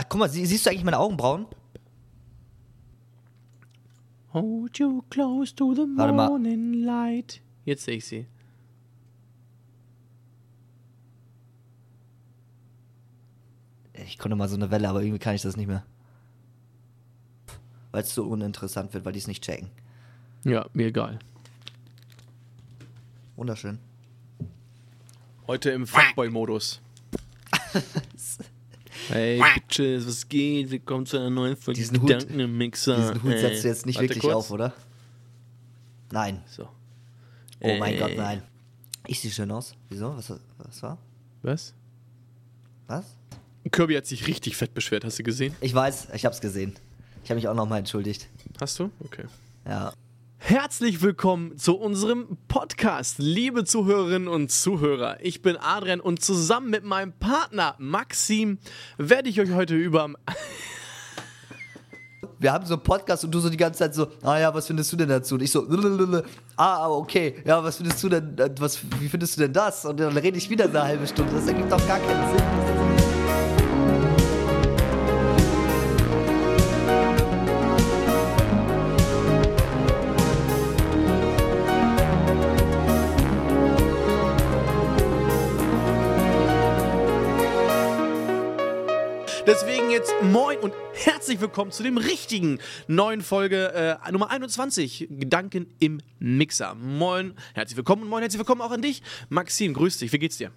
Ach, guck mal, sie, siehst du eigentlich meine Augenbrauen? Hold you close to the Warte mal. morning light. Jetzt sehe ich sie. Ich konnte mal so eine Welle, aber irgendwie kann ich das nicht mehr. Weil es so uninteressant wird, weil die es nicht checken. Ja, mir egal. Wunderschön. Heute im Fuckboy-Modus. hey, Bitches, was geht? Willkommen zu einer neuen Folge Diesen Hut- Gedanken im Mixer. Diesen Hut setzt du jetzt nicht Warte wirklich kurz. auf, oder? Nein. So. Oh mein Ey. Gott, nein. Ich sehe schön aus. Wieso? Was, was war? Was? Was? Kirby hat sich richtig fett beschwert, hast du gesehen? Ich weiß, ich hab's gesehen. Ich habe mich auch nochmal entschuldigt. Hast du? Okay. Ja. Herzlich willkommen zu unserem Podcast, liebe Zuhörerinnen und Zuhörer. Ich bin Adrian und zusammen mit meinem Partner Maxim werde ich euch heute über Wir haben so einen Podcast und du so die ganze Zeit so, ah ja, was findest du denn dazu? Und ich so, ah, aber okay, ja, was findest du denn, äh, was, wie findest du denn das? Und dann rede ich wieder eine halbe Stunde. Das ergibt doch gar keinen Sinn. Deswegen jetzt moin und herzlich willkommen zu dem richtigen neuen Folge äh, Nummer 21, Gedanken im Mixer. Moin, herzlich willkommen und moin, herzlich willkommen auch an dich. Maxim, grüß dich, wie geht's dir?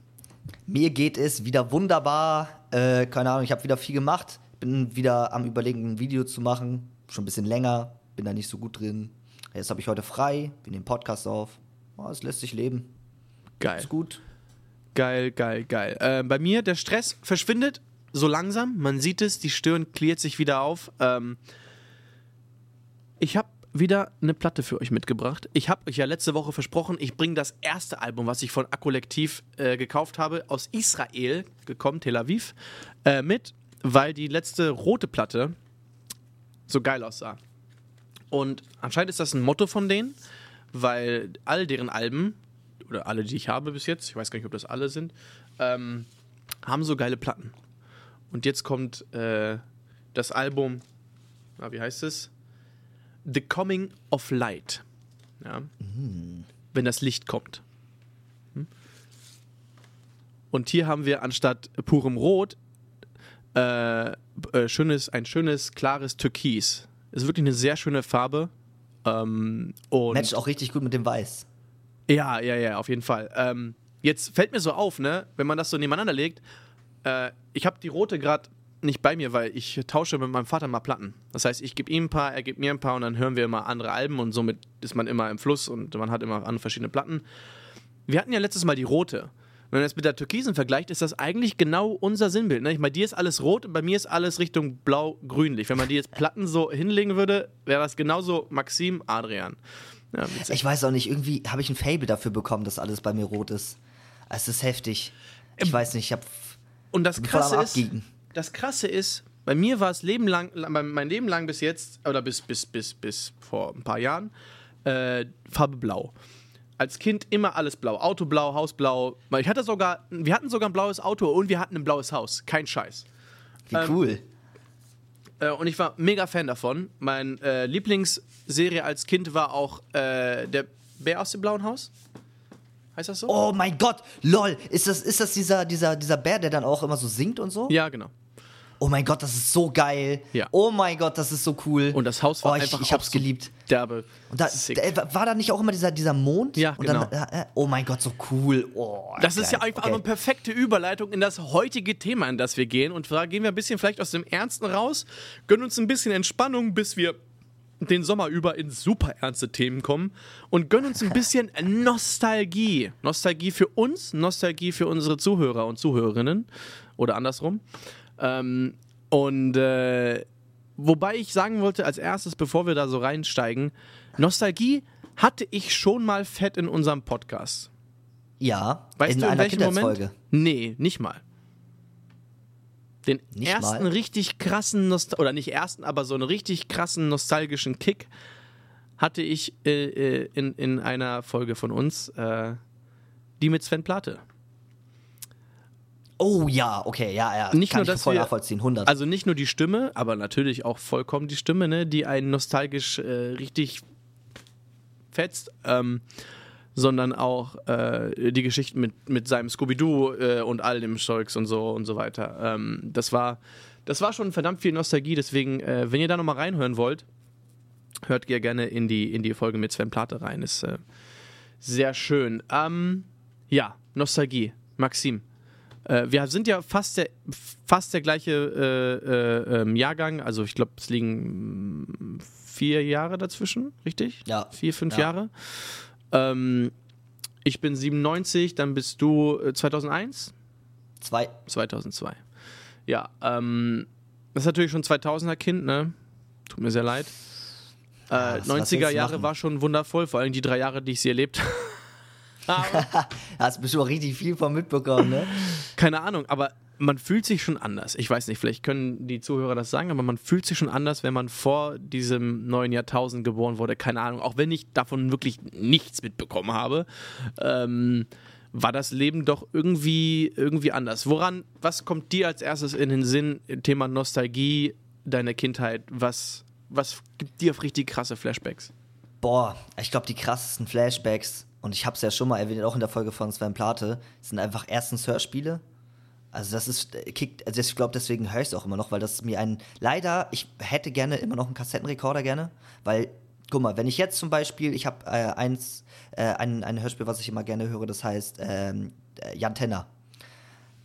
Mir geht es wieder wunderbar. Äh, keine Ahnung, ich habe wieder viel gemacht. Bin wieder am Überlegen, ein Video zu machen. Schon ein bisschen länger. Bin da nicht so gut drin. Jetzt habe ich heute frei. Wir nehmen Podcast auf. Oh, es lässt sich leben. Geil. Ist gut. Geil, geil, geil. Äh, bei mir, der Stress verschwindet so langsam. Man sieht es, die Stirn klärt sich wieder auf. Ähm, ich habe wieder eine Platte für euch mitgebracht. Ich habe euch ja letzte Woche versprochen, ich bringe das erste Album, was ich von Akkollektiv äh, gekauft habe, aus Israel gekommen, Tel Aviv, äh, mit, weil die letzte rote Platte so geil aussah. Und anscheinend ist das ein Motto von denen, weil all deren Alben, oder alle, die ich habe bis jetzt, ich weiß gar nicht, ob das alle sind, ähm, haben so geile Platten. Und jetzt kommt äh, das Album, na, wie heißt es? The Coming of Light. Ja. Wenn das Licht kommt. Hm? Und hier haben wir anstatt purem Rot äh, äh, schönes, ein schönes, klares Türkis. Ist wirklich eine sehr schöne Farbe. Ähm, Matcht auch richtig gut mit dem Weiß. ja, ja, ja, auf jeden Fall. Ähm, jetzt fällt mir so auf, ne, wenn man das so nebeneinander legt, äh, ich habe die rote gerade nicht bei mir, weil ich tausche mit meinem Vater mal Platten. Das heißt, ich gebe ihm ein paar, er gibt mir ein paar und dann hören wir immer andere Alben und somit ist man immer im Fluss und man hat immer an verschiedene Platten. Wir hatten ja letztes Mal die rote. Wenn man das mit der Türkisen vergleicht, ist das eigentlich genau unser Sinnbild. Ne? Ich, bei dir ist alles rot und bei mir ist alles Richtung blau-grünlich. Wenn man die jetzt Platten so hinlegen würde, wäre das genauso Maxim, Adrian. Ja. Ich weiß auch nicht, irgendwie habe ich ein Fable dafür bekommen, dass alles bei mir rot ist. Es ist heftig. Ich weiß nicht, ich habe Und das Krasse ist, das Krasse ist, bei mir war es Leben lang, mein mein Leben lang bis jetzt, oder bis, bis, bis, bis vor ein paar Jahren, äh, Farbe Blau. Als Kind immer alles blau. Autoblau, Hausblau. Weil Ich hatte sogar, wir hatten sogar ein blaues Auto und wir hatten ein blaues Haus. Kein Scheiß. wie ähm, cool. Äh, und ich war mega Fan davon. Meine äh, Lieblingsserie als Kind war auch äh, der Bär aus dem blauen Haus. Heißt das so? Oh mein Gott, lol, ist das, ist das dieser, dieser, dieser Bär, der dann auch immer so singt und so? Ja, genau. Oh mein Gott, das ist so geil. Ja. Oh mein Gott, das ist so cool. Und das Haus war oh, ich, einfach Ich hab's so geliebt. Derbe. Und da, da, war da nicht auch immer dieser, dieser Mond? Ja, und genau. Dann, äh, oh mein Gott, so cool. Oh, Das ist ja geil. einfach okay. eine perfekte Überleitung in das heutige Thema, in das wir gehen. Und zwar gehen wir ein bisschen vielleicht aus dem Ernsten raus, gönnen uns ein bisschen Entspannung, bis wir den Sommer über in super ernste Themen kommen und gönnen uns ein bisschen Nostalgie. Nostalgie für uns, Nostalgie für unsere Zuhörer und Zuhörerinnen oder andersrum. Ähm, und äh, wobei ich sagen wollte, als erstes, bevor wir da so reinsteigen, Nostalgie hatte ich schon mal fett in unserem Podcast. Ja, Weißt in du, in einer welchem Moment? Nee, nicht mal. Den Nicht ersten mal? richtig krassen, Nost oder nicht ersten, aber so einen richtig krassen nostalgischen Kick hatte ich äh, äh, in, in einer Folge von uns, äh, die mit Sven Plate. Oh ja, okay, ja, ja. Nicht kann nur, ich dass voll wir- nachvollziehen, 100. Also nicht nur die Stimme, aber natürlich auch vollkommen die Stimme, ne, die einen nostalgisch äh, richtig fetzt, ähm, sondern auch äh, die Geschichten mit, mit seinem Scooby-Doo äh, und all dem Zeugs und so und so weiter. Ähm, das war das war schon verdammt viel Nostalgie, deswegen, äh, wenn ihr da nochmal reinhören wollt, hört ihr gerne in die, in die Folge mit Sven Plate rein. Ist äh, sehr schön. Ähm, ja, Nostalgie. Maxim. Äh, wir sind ja fast der, fast der gleiche äh, äh, ähm, Jahrgang. Also ich glaube, es liegen vier Jahre dazwischen, richtig? Ja. Vier, fünf Ja. Jahre. Ähm, ich bin 97, dann bist du äh, 2001? Zwei. 2002. Ja, ähm, das ist natürlich schon 2000er Kind, ne? Tut mir sehr leid. Ja, Äh, willst 90er du Jahre machen? war schon wundervoll, vor allem die drei Jahre, die ich sie erlebt habe. Hast bestimmt auch richtig viel von mitbekommen, ne? Keine Ahnung, aber man fühlt sich schon anders. Ich weiß nicht, vielleicht können die Zuhörer das sagen, aber man fühlt sich schon anders, wenn man vor diesem neuen Jahrtausend geboren wurde. Keine Ahnung, auch wenn ich davon wirklich nichts mitbekommen habe, ähm, war das Leben doch irgendwie, irgendwie anders. Woran, was kommt dir als erstes in den Sinn? Thema Nostalgie, deine Kindheit. Was, was gibt dir richtig krasse Flashbacks? Boah, ich glaube, die krassesten Flashbacks, und ich habe es ja schon mal erwähnt, auch in der Folge von Sven Plate, sind einfach erstens Hörspiele. Also das ist, äh, kickt, also ich glaube, deswegen höre ich es auch immer noch, weil das mir ein, leider, ich hätte gerne immer noch einen Kassettenrekorder gerne, weil, guck mal, wenn ich jetzt zum Beispiel, ich habe äh, eins, äh, ein, ein Hörspiel, was ich immer gerne höre, das heißt ähm, äh, Jan Tenner.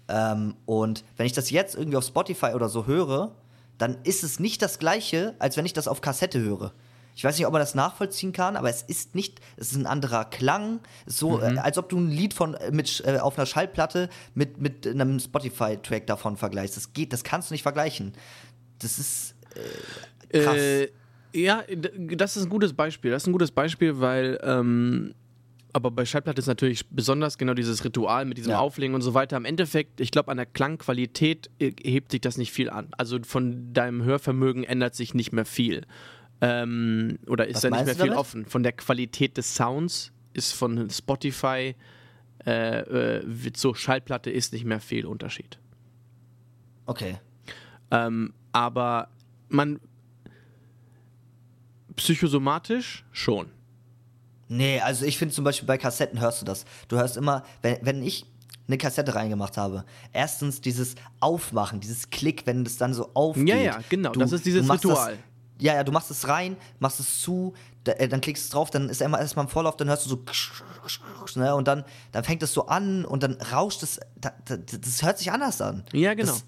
Ähm, und wenn ich das jetzt irgendwie auf Spotify oder so höre, dann ist es nicht das gleiche, als wenn ich das auf Kassette höre. Ich weiß nicht, ob man das nachvollziehen kann, aber es ist nicht, es ist ein anderer Klang, Es ist so, äh, als ob du ein Lied von äh, mit äh, auf einer Schallplatte mit, mit einem Spotify-Track davon vergleichst. Das geht, das kannst du nicht vergleichen. Das ist äh, krass. Äh, ja, das ist ein gutes Beispiel. Das ist ein gutes Beispiel, weil, ähm, aber bei Schallplatte ist natürlich besonders genau dieses Ritual mit diesem Ja. Auflegen und so weiter. Im Endeffekt, ich glaube, an der Klangqualität äh, hebt sich das nicht viel an. Also von deinem Hörvermögen ändert sich nicht mehr viel. Ähm, oder ist Was da nicht mehr du viel damit? offen. Von der Qualität des Sounds ist von Spotify äh, äh, so Schallplatte ist nicht mehr viel Unterschied. okay. Ähm, aber man psychosomatisch schon. Nee, also ich finde zum Beispiel bei Kassetten hörst du das. Du hörst immer, wenn, wenn ich eine Kassette reingemacht habe, erstens dieses Aufmachen, dieses Klick, wenn das dann so aufgeht. Ja, ja, genau, das ist dieses Ritual. Das, ja, ja, du machst es rein, machst es zu, da, äh, dann klickst du drauf, dann ist er immer erstmal im Vorlauf, dann hörst du so ne, und dann, dann fängt es so an und dann rauscht es, da, da, das hört sich anders an. Ja, genau. Das,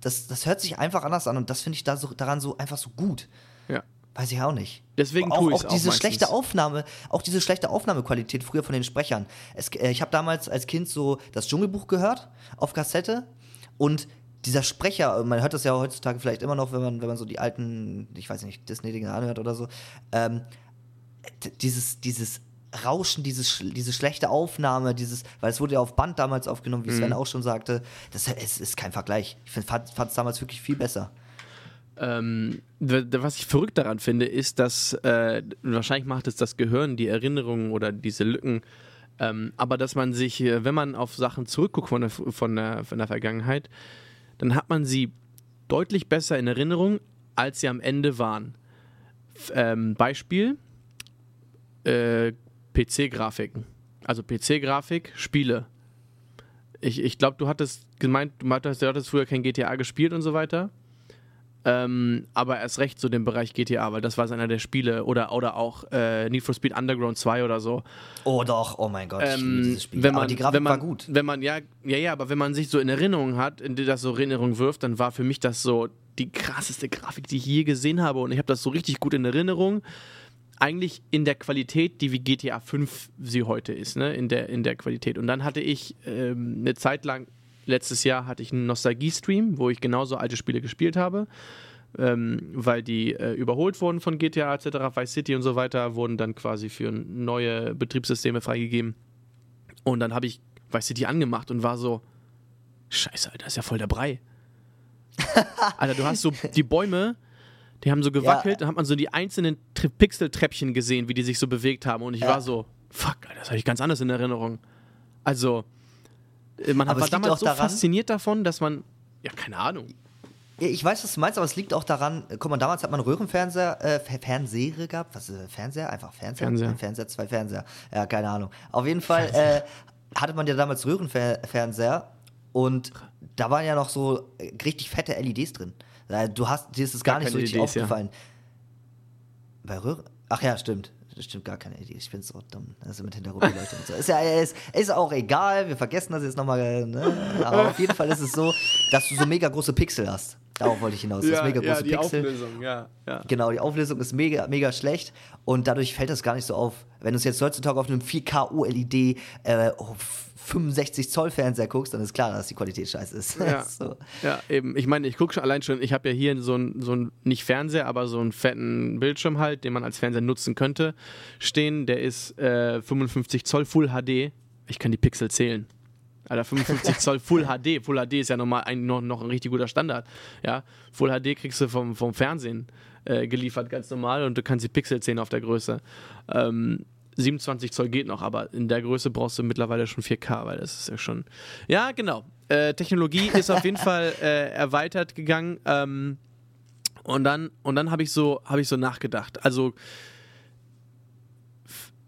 das, das hört sich einfach anders an und das finde ich da so, daran so einfach so gut. Ja. Weiß ich auch nicht. Deswegen auch, tue auch auch diese schlechte Aufnahme, auch diese schlechte Aufnahmequalität früher von den Sprechern. Es, äh, ich habe damals als Kind so das Dschungelbuch gehört auf Kassette und dieser Sprecher, man hört das ja heutzutage vielleicht immer noch, wenn man, wenn man so die alten, ich weiß nicht, Disney-Dinge anhört oder so, ähm, dieses, dieses Rauschen, dieses, diese schlechte Aufnahme, dieses, weil es wurde ja auf Band damals aufgenommen, wie Mhm. Sven auch schon sagte, das es ist kein Vergleich. Ich fand es damals wirklich viel besser. Ähm, was ich verrückt daran finde, ist, dass äh, wahrscheinlich macht es das Gehirn, die Erinnerungen oder diese Lücken, ähm, aber dass man sich, äh, wenn man auf Sachen zurückguckt von der, von, der, von der Vergangenheit, dann hat man sie deutlich besser in Erinnerung, als sie am Ende waren. Ähm, Beispiel: äh, PC-Grafiken. Also PC-Grafik, Spiele. Ich, ich glaube, du hattest gemeint, du hattest, du hattest früher kein GTA gespielt und so weiter. Ähm, aber erst recht so den Bereich GTA, weil das war einer der Spiele oder, oder auch äh, Need for Speed Underground 2 oder so. Oh doch, oh mein Gott, Ähm, wenn man, Aber die Grafik wenn man, war gut. Wenn man, ja, ja, ja, aber wenn man sich so in Erinnerung hat, in die das so Erinnerung wirft, dann war für mich das so die krasseste Grafik, die ich je gesehen habe. Und ich habe das so richtig gut in Erinnerung. Eigentlich in der Qualität, die wie GTA 5 sie heute ist, ne? In der, in der Qualität. Und dann hatte ich ähm, eine Zeit lang, letztes Jahr hatte ich einen Nostalgie-Stream, wo ich genauso alte Spiele gespielt habe. Ähm, weil die äh, überholt wurden von GTA etc., Vice City und so weiter, wurden dann quasi für neue Betriebssysteme freigegeben. Und dann habe ich Vice City angemacht und war so, scheiße, Alter, ist ja voll der Brei. Alter, du hast so die Bäume, die haben so gewackelt, dann hat man so die einzelnen Tri Pixeltreppchen gesehen, wie die sich so bewegt haben. Und ich Ja. war so, fuck, Alter, das habe ich ganz anders in Erinnerung. Also, Man Aber war es liegt damals auch so daran- fasziniert davon, dass man, ja, keine Ahnung. Ja, Ich weiß, was du meinst, aber es liegt auch daran, äh, guck mal, damals hat man Röhrenfernseher, äh, Fer- Fernseher gehabt. Was ist das? Fernseher? Einfach Fernseher? Fernseher. Ein Fernseher, zwei Fernseher. Ja, keine Ahnung. Auf jeden Fall äh, hatte man ja damals Röhrenfernseher und da waren ja noch so äh, richtig fette LEDs drin. Äh, Du hast, dir ist es gar, Gar nicht so richtig LEDs, ja. aufgefallen. Bei Röhren? Ach ja, stimmt. Das stimmt gar keine LEDs. Ich bin so dumm. Also mit Hintergrundbeleuchtung und so. Ist ja ist, ist auch egal. Wir vergessen das jetzt nochmal. Ne? Aber auf jeden Fall ist es so, dass du so mega große Pixel hast. Darauf wollte ich hinaus. Du hast mega große Pixel. Auflösung, ja. ja. Genau, die Auflösung ist mega, mega schlecht und dadurch fällt das gar nicht so auf. Wenn du es jetzt heutzutage auf einem 4K OLED äh, auf 65 Zoll Fernseher guckst, dann ist klar, dass die Qualität scheiße ist. Ja. so. Ja, eben. Ich meine, ich gucke schon allein schon, ich habe ja hier so einen, so ein, nicht Fernseher, aber so einen fetten Bildschirm halt, den man als Fernseher nutzen könnte, stehen. Der ist äh, 55 Zoll Full HD. Ich kann die Pixel zählen. Alter, 55 Zoll Full HD. Full HD ist ja nochmal ein, noch, noch ein richtig guter Standard. Ja, Full HD kriegst du vom, vom Fernsehen äh, geliefert, ganz normal, und du kannst die Pixel zählen auf der Größe. Ähm, 27 Zoll geht noch, aber in der Größe brauchst du mittlerweile schon 4K, weil das ist ja schon. Ja, genau. Äh, Technologie ist auf jeden Fall äh, erweitert gegangen. Ähm, und dann, und dann habe ich so, habe ich so nachgedacht. Also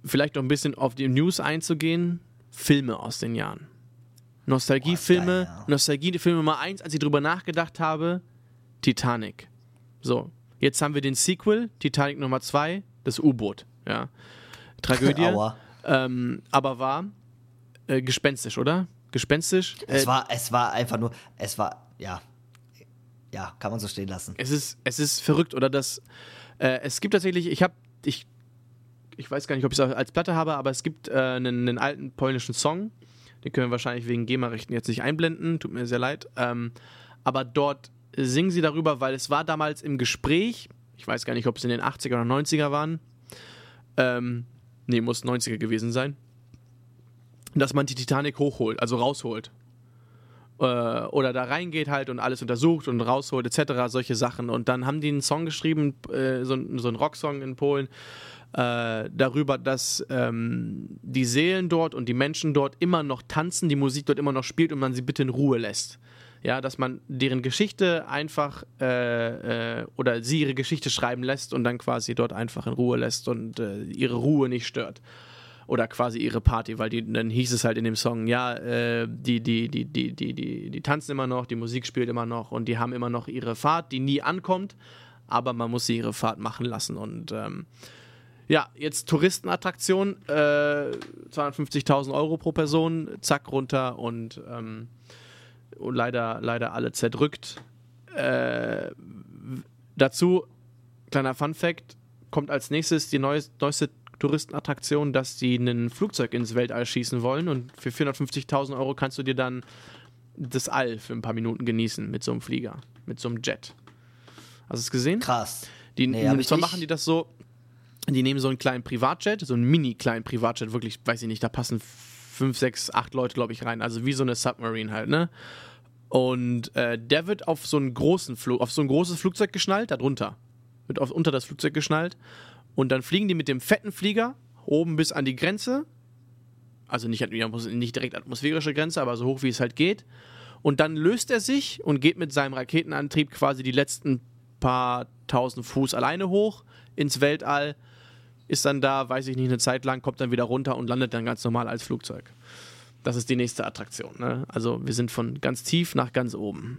vielleicht noch ein bisschen auf die News einzugehen. Filme aus den Jahren. Nostalgiefilme. Nostalgiefilme Nummer eins, als ich drüber nachgedacht habe, Titanic. So, jetzt haben wir den Sequel, Titanic Nummer zwei, das U-Boot. Ja. Tragödie. Ähm, aber war äh, gespenstisch, oder? Gespenstisch. Es Äh, war, es war einfach nur, es war, ja, ja, kann man so stehen lassen. es ist, es ist verrückt, oder? Das, äh, es gibt tatsächlich, ich habe, ich, ich weiß gar nicht, ob ich es als Platte habe, aber es gibt äh, einen, einen alten polnischen Song, den können wir wahrscheinlich wegen GEMA-Rechten jetzt nicht einblenden, tut mir sehr leid. Ähm, aber dort singen sie darüber, weil es war damals im Gespräch, ich weiß gar nicht, ob es in den 80er oder 90er waren, ähm, nee, muss 90er gewesen sein, dass man die Titanic hochholt, also rausholt. Äh, oder da reingeht halt und alles untersucht und rausholt, etc., solche Sachen. Und dann haben die einen Song geschrieben, äh, so, so einen Rocksong in Polen, äh, darüber, dass ähm, die Seelen dort und die Menschen dort immer noch tanzen, die Musik dort immer noch spielt und man sie bitte in Ruhe lässt. Ja, dass man deren Geschichte einfach äh, äh, oder sie ihre Geschichte schreiben lässt und dann quasi dort einfach in Ruhe lässt und äh, ihre Ruhe nicht stört. Oder quasi ihre Party, weil die, dann hieß es halt in dem Song, ja, äh, die, die, die, die, die, die, die tanzen immer noch, die Musik spielt immer noch und die haben immer noch ihre Fahrt, die nie ankommt, aber man muss sie ihre Fahrt machen lassen und ähm, ja, jetzt Touristenattraktion, äh, 250.000 Euro pro Person, zack runter und, ähm, und leider, leider alle zerdrückt. Äh, dazu, kleiner Fun Fact, kommt als nächstes die neues, neueste Touristenattraktion, dass die ein Flugzeug ins Weltall schießen wollen und für 450.000 Euro kannst du dir dann das All für ein paar Minuten genießen mit so einem Flieger, mit so einem Jet. Hast du es gesehen? Krass. Die, Nee, zwar machen die das so, die nehmen so einen kleinen Privatjet, so einen mini-kleinen Privatjet, wirklich, weiß ich nicht, da passen fünf, sechs, acht Leute, glaube ich, rein. Also wie so eine Submarine halt, ne? Und äh, der wird auf so einen großen Flug, auf so ein großes Flugzeug geschnallt, darunter. Wird auf, unter das Flugzeug geschnallt. Und dann fliegen die mit dem fetten Flieger oben bis an die Grenze. Also nicht, nicht direkt atmosphärische Grenze, aber so hoch wie es halt geht. Und dann löst er sich und geht mit seinem Raketenantrieb quasi die letzten paar tausend Fuß alleine hoch ins Weltall, ist dann da, weiß ich nicht, eine Zeit lang, kommt dann wieder runter und landet dann ganz normal als Flugzeug. Das ist die nächste Attraktion. Ne? Also wir sind von ganz tief nach ganz oben.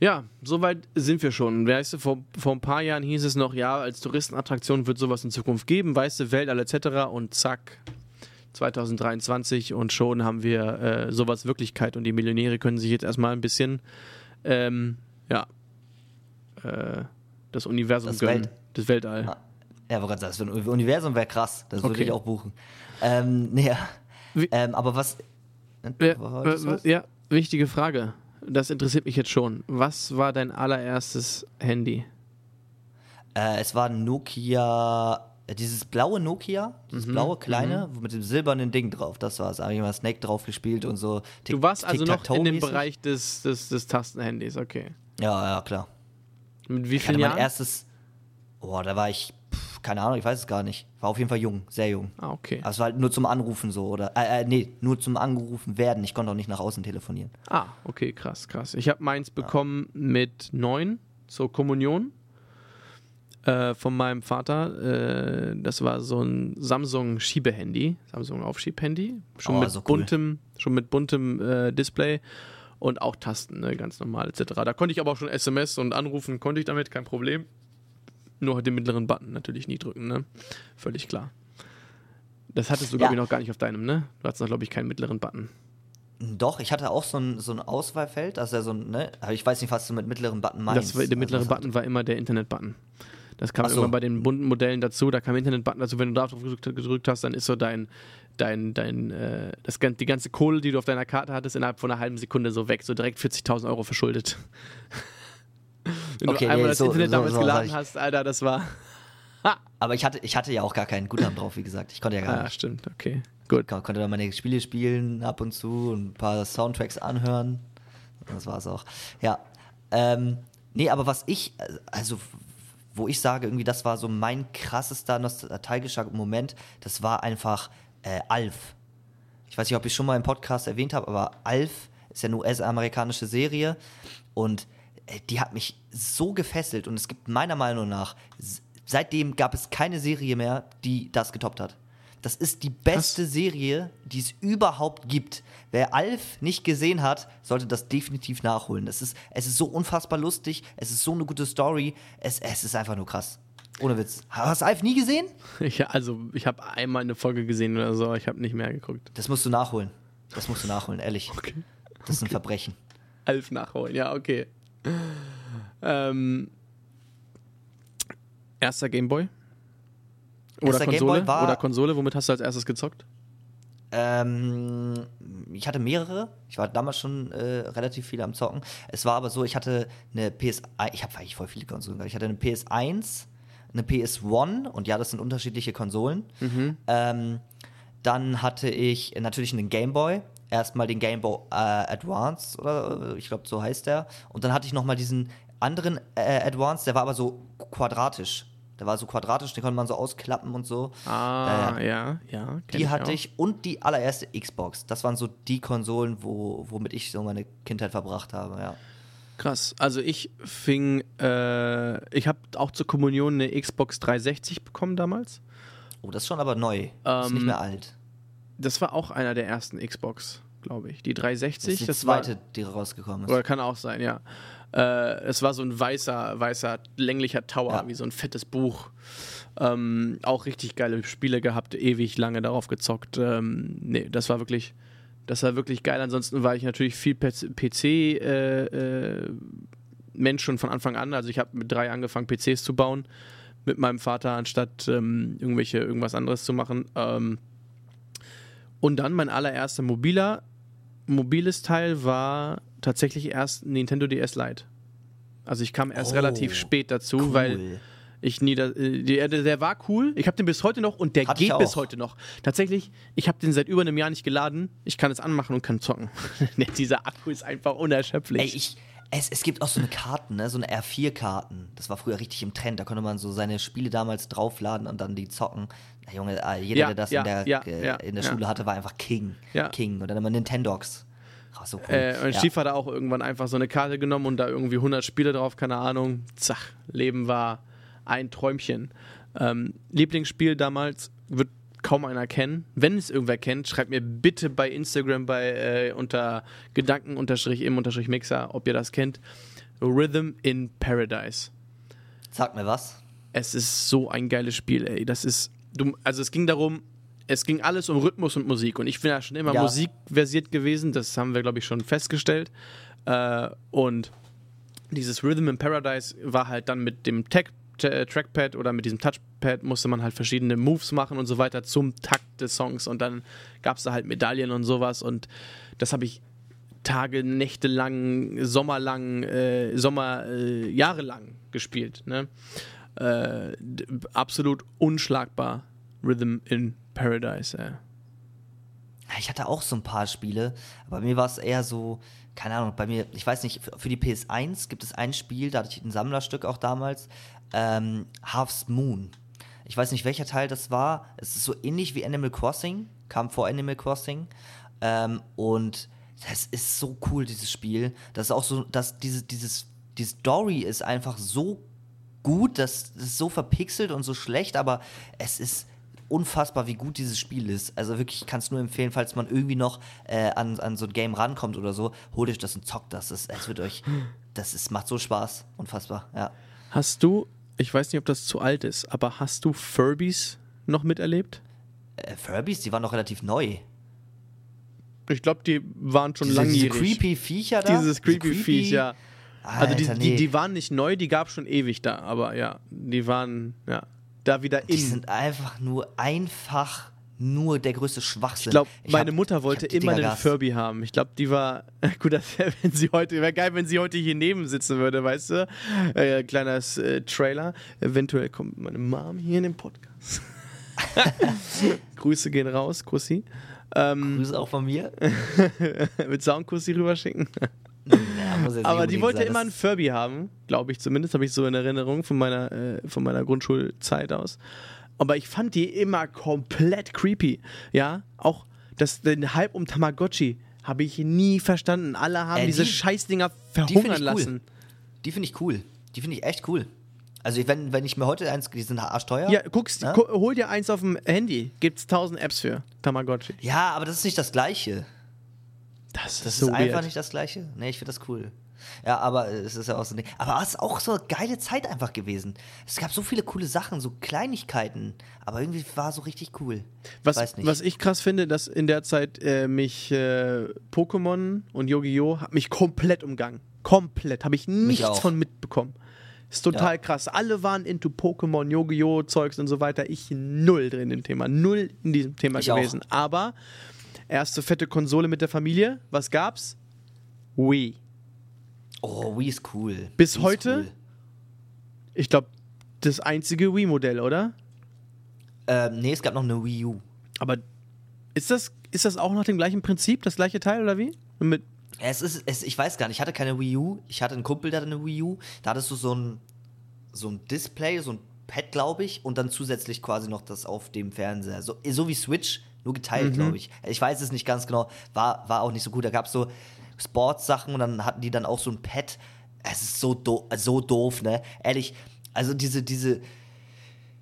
Ja, soweit sind wir schon. Weißt du, vor, vor ein paar Jahren hieß es noch, ja, als Touristenattraktion wird sowas in Zukunft geben, weißt du, Weltall etc. Und zack, 2023 und schon haben wir äh, sowas Wirklichkeit und die Millionäre können sich jetzt erstmal ein bisschen, ähm, ja, äh, das Universum Das gönnen, Welt- das Weltall. Ah, Ja, aber das für ein Universum wäre krass. Das würde Okay. ich auch buchen. Ähm. Wie- Ähm, aber was. Du was? ja, wichtige Frage. Das interessiert mich jetzt schon. Was war dein allererstes Handy? Äh, es war ein Nokia, äh, dieses blaue Nokia, Mhm, dieses blaue kleine, mit dem silbernen Ding drauf. Das war's. Da habe ich mal Snake drauf gespielt und so. Tic- Du warst also noch in dem. Bereich des, des, des Tastenhandys, okay. Ja, ja, klar. Mit wie vielen mein Jahren? erstes. Boah, da war ich, keine Ahnung, ich weiß es gar nicht. War auf jeden Fall jung, sehr jung. Ah, okay. Also halt nur zum Anrufen so oder äh, äh, nee, nur zum Angerufen werden. Ich konnte auch nicht nach außen telefonieren. Ah, okay, krass, krass. Ich habe meins bekommen mit neun zur Kommunion äh, von meinem Vater. Äh, das war so ein Samsung Schiebehandy, Samsung Aufschiebhandy, schon Oh, mit so cool. buntem, schon mit buntem äh, Display und auch Tasten, ne, ganz normal etc. Da konnte ich aber auch schon SMS und anrufen, konnte ich damit, kein Problem. Nur den mittleren Button natürlich nie drücken, ne? Völlig klar. Das hattest du, glaube ich, noch gar nicht auf deinem, ne? Du hattest noch, glaube ich, keinen mittleren Button. Doch, ich hatte auch so ein, so ein Auswahlfeld, also so ein, ne, aber ich weiß nicht, was du mit mittleren Button meinst. Das, war- der Also, mittlere was- Button war immer der Internet-Button. Das kam so. irgendwann bei den bunten Modellen dazu, da kam Internet-Button dazu, wenn du darauf gedrückt, hast, dann ist so dein, dein, dein, äh, das, die ganze Kohle, die du auf deiner Karte hattest, innerhalb von einer halben Sekunde so weg, so direkt 40.000 Euro verschuldet. Wenn Okay, du einmal nee, das so- Internet so- damals so geladen hast, Alter, das war. Aber ich hatte, ich hatte ja auch gar keinen Guthaben drauf, wie gesagt. Ich konnte ja gar Ah, nicht. stimmt, okay. Gut. Kon- Konnte dann meine Spiele spielen ab und zu und ein paar Soundtracks anhören. Das war's auch. Ja. Ähm, nee, aber was ich, also wo ich sage, irgendwie, das war so mein krassester nostalgischer Moment, das war einfach äh, Alf. Ich weiß nicht, ob ich schon mal im Podcast erwähnt habe, aber Alf ist ja eine US-amerikanische Serie und die hat mich so gefesselt und es gibt meiner Meinung nach, seitdem gab es keine Serie mehr, die das getoppt hat. Das ist die beste Serie, die es überhaupt gibt. Wer Alf nicht gesehen hat, sollte das definitiv nachholen. Es ist, es ist so unfassbar lustig, es ist so eine gute Story, es, es ist einfach nur krass. Ohne Witz. Hast du Alf nie gesehen? Ich, also, ich habe einmal eine Folge gesehen oder so, ich habe nicht mehr geguckt. Das musst du nachholen. Das musst du nachholen, ehrlich. Okay. Das ist ein Verbrechen. Alf nachholen, ja, okay. Ähm, erster Gameboy? Oder Erster Konsole? Gameboy Oder Konsole, womit hast du als erstes gezockt? Ähm, ich hatte mehrere. Ich war damals schon äh, relativ viel am Zocken. Es war aber so, ich hatte eine PS1, ich habe eigentlich voll viele Konsolen. gehabt. Ich hatte eine PS1, eine PS1 und ja, das sind unterschiedliche Konsolen. Ähm, dann hatte ich natürlich einen Gameboy. Erstmal den Game Boy äh, Advance oder äh, ich glaube so heißt der. Und dann hatte ich noch mal diesen anderen äh, Advance, der war aber so quadratisch. Der war so quadratisch, den konnte man so ausklappen und so. Ah, ja, ja. kenn Die hatte auch. ich und die allererste Xbox. Das waren so die Konsolen, wo, womit ich so meine Kindheit verbracht habe, ja. Krass. Also ich fing, äh, ich habe auch zur Kommunion eine Xbox 360 bekommen damals. Oh, das ist schon aber neu. das ist nicht Ähm, mehr alt. Das war auch einer der ersten Xbox, glaube ich. Die Das 360. ist die das zweite, war, die rausgekommen ist. Oder kann auch sein, ja. Äh, es war so ein weißer, weißer, länglicher Tower, Ja. wie so ein fettes Buch. Ähm, auch richtig geile Spiele gehabt, ewig lange darauf gezockt. Ähm, nee, das war wirklich, das war wirklich geil. Ansonsten war ich natürlich viel PC äh, äh, Mensch schon von Anfang an. Also ich habe mit drei angefangen, PCs zu bauen mit meinem Vater, anstatt ähm, irgendwelche irgendwas anderes zu machen. Ähm, und dann mein allererster mobiler, mobiles Teil war tatsächlich erst Nintendo DS Lite. Also ich kam erst Oh, relativ spät dazu, Cool. weil ich nie, da, der, der war cool. Ich habe den bis heute noch und der ich geht bis heute noch. Tatsächlich, ich habe den seit über einem Jahr nicht geladen. Ich kann es anmachen und kann zocken. Dieser Akku ist einfach unerschöpflich. Ey, ich, es, es gibt auch so eine Karten, ne? so eine R4-Karten. Das war früher richtig im Trend. Da konnte man so seine Spiele damals draufladen und dann die zocken. Na, Junge, äh, jeder, Ja, der das ja, in der, ja, äh, ja, in der ja. Schule hatte, war einfach King. Ja. King. Und dann immer Nintendogs. Oh, so cool. Äh, und ja. Stief hat da auch irgendwann einfach so eine Karte genommen und da irgendwie 100 Spiele drauf, keine Ahnung. Zach, Leben war ein Träumchen. Ähm, Lieblingsspiel damals wird kaum einer kennen. Wenn es irgendwer kennt, schreibt mir bitte bei Instagram bei äh, unter Gedanken-im-Mixer, ob ihr das kennt. Rhythm in Paradise. Sag mir was. Es ist so ein geiles Spiel, ey. Das ist, du, also es ging darum, es ging alles um Rhythmus und Musik. Und ich bin ja schon immer Ja. musikversiert gewesen, das haben wir, glaube ich, schon festgestellt. Äh, und dieses Rhythm in Paradise war halt dann mit dem Tech Trackpad oder mit diesem Touchpad musste man halt verschiedene Moves machen und so weiter zum Takt des Songs und dann gab es da halt Medaillen und sowas und das habe ich Tage, Nächte lang, Sommerlang, äh, Sommer, äh, Jahre lang gespielt. Ne? Äh, absolut unschlagbar. Rhythm in Paradise. Äh. Ich hatte auch so ein paar Spiele, aber bei mir war es eher so, keine Ahnung, bei mir, ich weiß nicht, für für die PS1 gibt es ein Spiel, da hatte ich ein Sammlerstück auch damals, ähm, Half's Moon. Ich weiß nicht, welcher Teil das war. Es ist so ähnlich wie Animal Crossing, kam vor Animal Crossing. Ähm, und das ist so cool, dieses Spiel. Das ist auch so, dass diese, dieses, die Story ist einfach so gut, das ist so verpixelt und so schlecht, aber es ist unfassbar, wie gut dieses Spiel ist. Also wirklich, ich kann es nur empfehlen, falls man irgendwie noch äh, an, an so ein Game rankommt oder so, holt euch das und zockt das. Es wird euch, das ist, macht so Spaß. Unfassbar, ja. Hast du, ich weiß nicht, ob das zu alt ist, aber hast du Furbies noch miterlebt? Äh, Furbies, die waren noch relativ neu. Ich glaube, die waren schon Diese, langjährig. diese creepy Viecher da? Dieses creepy, Diese Viech, ja. Also die, Alter, die, nee. die waren nicht neu, die gab schon ewig da, aber ja, die waren ja da wieder Die in. sind einfach nur einfach nur der größte Schwachsinn. Ich glaube, meine hab- Mutter wollte die immer gehasst. Furby haben. Ich glaube, die war gut, das wär, wenn sie heute wäre geil, wenn sie heute hier neben sitzen würde, weißt du? Äh, kleiner äh, Trailer. Eventuell kommt meine Mom hier in den Podcast. Grüße gehen raus, Kussi. Ähm, Grüße auch von mir. mit Soundkussi rüberschicken. Ja, muss jetzt nicht Aber die wollte sein, immer einen Furby haben, glaube ich zumindest, habe ich so in Erinnerung von meiner, äh, von meiner Grundschulzeit aus. Aber ich fand die immer komplett creepy. Ja, auch das, den Hype um Tamagotchi habe ich nie verstanden. Alle haben Äh, diese die- Scheißdinger Die finde verhungern cool. lassen. Die finde ich cool. Die finde ich echt cool. Also ich- wenn, wenn ich mir heute eins, die sind arschteuer. Ja, guckst, Ja? gu hol dir eins auf dem Handy. Gibt's tausend Apps für Tamagotchi. Ja, aber das ist nicht das Gleiche. Das, Das ist so ist einfach weird. nicht das Gleiche. Nee, ich finde das cool. Ja, aber es ist ja auch so. ein Ding. Aber es ist auch so eine geile Zeit einfach gewesen. Es gab so viele coole Sachen, so Kleinigkeiten. Aber irgendwie war so richtig cool. Was, Weiß nicht. was ich krass finde, dass in der Zeit äh, mich äh, Pokémon und Yu-Gi-Oh! hat mich komplett umgangen. Komplett. Habe ich nichts auch. von mitbekommen. Ist total Ja. krass. Alle waren into Pokémon, Yu-Gi-Oh! Zeugs und so weiter. Ich null drin im Thema. Null in diesem Thema Ich auch. gewesen. Aber erste fette Konsole mit der Familie. Was gab's? Wii. Oh, Wii ist cool. Bis Wii heute? Cool. Ich glaube, das einzige Wii-Modell, oder? Ähm, nee, es gab noch eine Wii U. Aber ist das, ist das auch nach dem gleichen Prinzip, das gleiche Teil, oder wie? Mit, Es ist, es, ich weiß gar nicht, ich hatte keine Wii U. Ich hatte einen Kumpel, der hatte eine Wii U. Da hattest du so ein, so ein Display, so ein Pad, glaube ich, und dann zusätzlich quasi noch das auf dem Fernseher. So, so wie Switch, nur geteilt, glaube ich. Ich weiß es nicht ganz genau. War, war auch nicht so gut. Da gab es so Sports-Sachen und dann hatten die dann auch so ein Pad. Es ist so, do so doof, ne? Ehrlich, also diese, diese.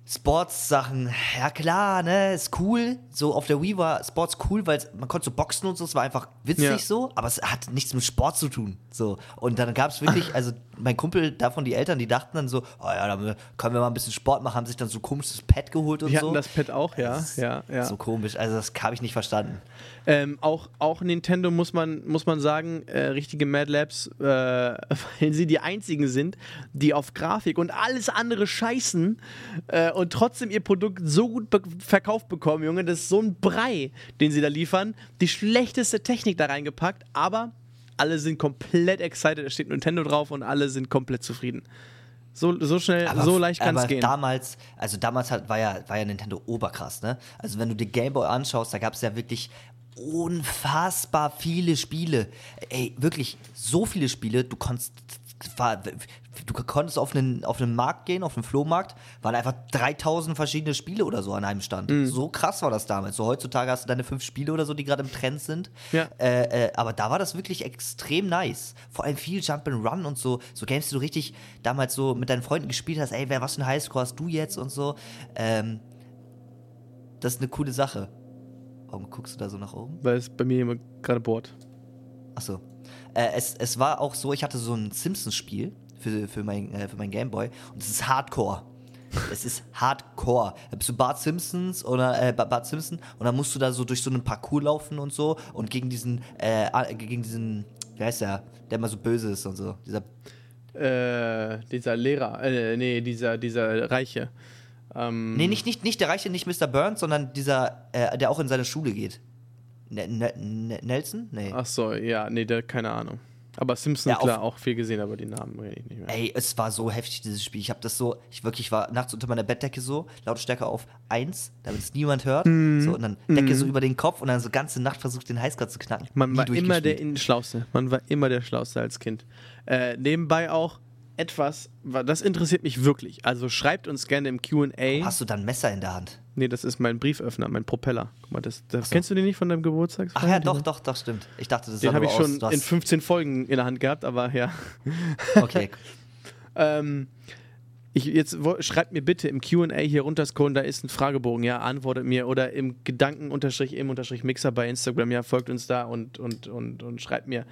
Sports-Sachen, ja klar, ne, ist cool. So auf der Wii war Sports cool, weil man konnte so boxen und so, es war einfach witzig Ja. so, aber es hat nichts mit Sport zu tun. So. Und dann gab es wirklich, also mein Kumpel, davon die Eltern, die dachten dann so, oh ja, dann können wir mal ein bisschen Sport machen, haben sich dann so komisches Pad geholt und wir so. hatten das Pad auch, ja. Ja, ja. So komisch, also das habe ich nicht verstanden. Ähm, auch, auch Nintendo muss man, muss man sagen, äh, richtige Mad Labs, äh, weil sie die einzigen sind, die auf Grafik und alles andere scheißen äh, und trotzdem ihr Produkt so gut be verkauft bekommen, Junge. Das ist so ein Brei, den sie da liefern. Die schlechteste Technik da reingepackt, aber alle sind komplett excited. Da steht Nintendo drauf und alle sind komplett zufrieden. So, so schnell, Aber, so leicht kann es gehen. damals, also damals hat, war, ja, war ja Nintendo oberkrass, ne? Also wenn du dir Game Boy anschaust, da gab es ja wirklich unfassbar viele Spiele. Ey, wirklich so viele Spiele, du konntest, war, du konntest auf einen, auf einen Markt gehen, auf einen Flohmarkt, waren einfach 3000 verschiedene Spiele oder so an einem Stand. Mhm. So krass war das damals. So heutzutage hast du deine fünf Spiele oder so, die gerade im Trend sind. Ja. Äh, äh, aber da war das wirklich extrem nice. Vor allem viel Jump'n'Run und so. So Games, die du richtig damals so mit deinen Freunden gespielt hast. Ey, wer was für ein Highscore hast du jetzt und so. Ähm, das ist eine coole Sache. Warum guckst du da so nach oben? weil es bei mir immer gerade bohrt. Achso. Äh, es, es war auch so, ich hatte so ein Simpsons-Spiel für, für, mein, äh, für mein Gameboy und es ist Hardcore. Es ist Hardcore. Da bist du Bart Simpsons oder äh, Ba- Bart Simpson und dann musst du da so durch so einen Parcours laufen und so und gegen diesen, äh, gegen diesen, wie heißt der, der immer so böse ist und so. Dieser, Äh, dieser Lehrer, äh, nee, dieser, dieser Reiche. Ähm, nee, nicht, nicht, nicht der Reiche, nicht Mr. Burns, sondern dieser, äh, der auch in seine Schule geht. Ne, ne, ne, Nelson? Nee. Ach so, ja, nee, der, keine Ahnung. Aber Simpson, Ja, klar, auch viel gesehen, aber die Namen rede ich nicht mehr. Ey, es war so heftig, dieses Spiel. Ich habe das so, ich wirklich war nachts unter meiner Bettdecke so, Lautstärke auf 1, damit es niemand hört. Mhm. So, und dann Decke so über den Kopf und dann so ganze Nacht versucht, den Highscore zu knacken. Man Nie war immer der Schlauste. Man war immer der Schlauste als Kind. Äh, nebenbei auch etwas, wa- das interessiert mich wirklich. Also schreibt uns gerne im QA. Hast du dann ein Messer in der Hand? Nee, das ist mein Brieföffner, mein Propeller. Guck mal, das, das kennst du den nicht von deinem Geburtstag? Ach ja, doch, doch, doch, stimmt. Ich dachte, das Den sah habe ich schon in 15 Folgen in der Hand gehabt, aber ja. Okay, Ähm, ich, jetzt schreibt mir bitte im QA hier runterscrollen, da ist ein Fragebogen, ja, antwortet mir oder im Gedanken unterstrich im unterstrich Mixer bei Instagram, ja, folgt uns da und, und, und, und schreibt mir.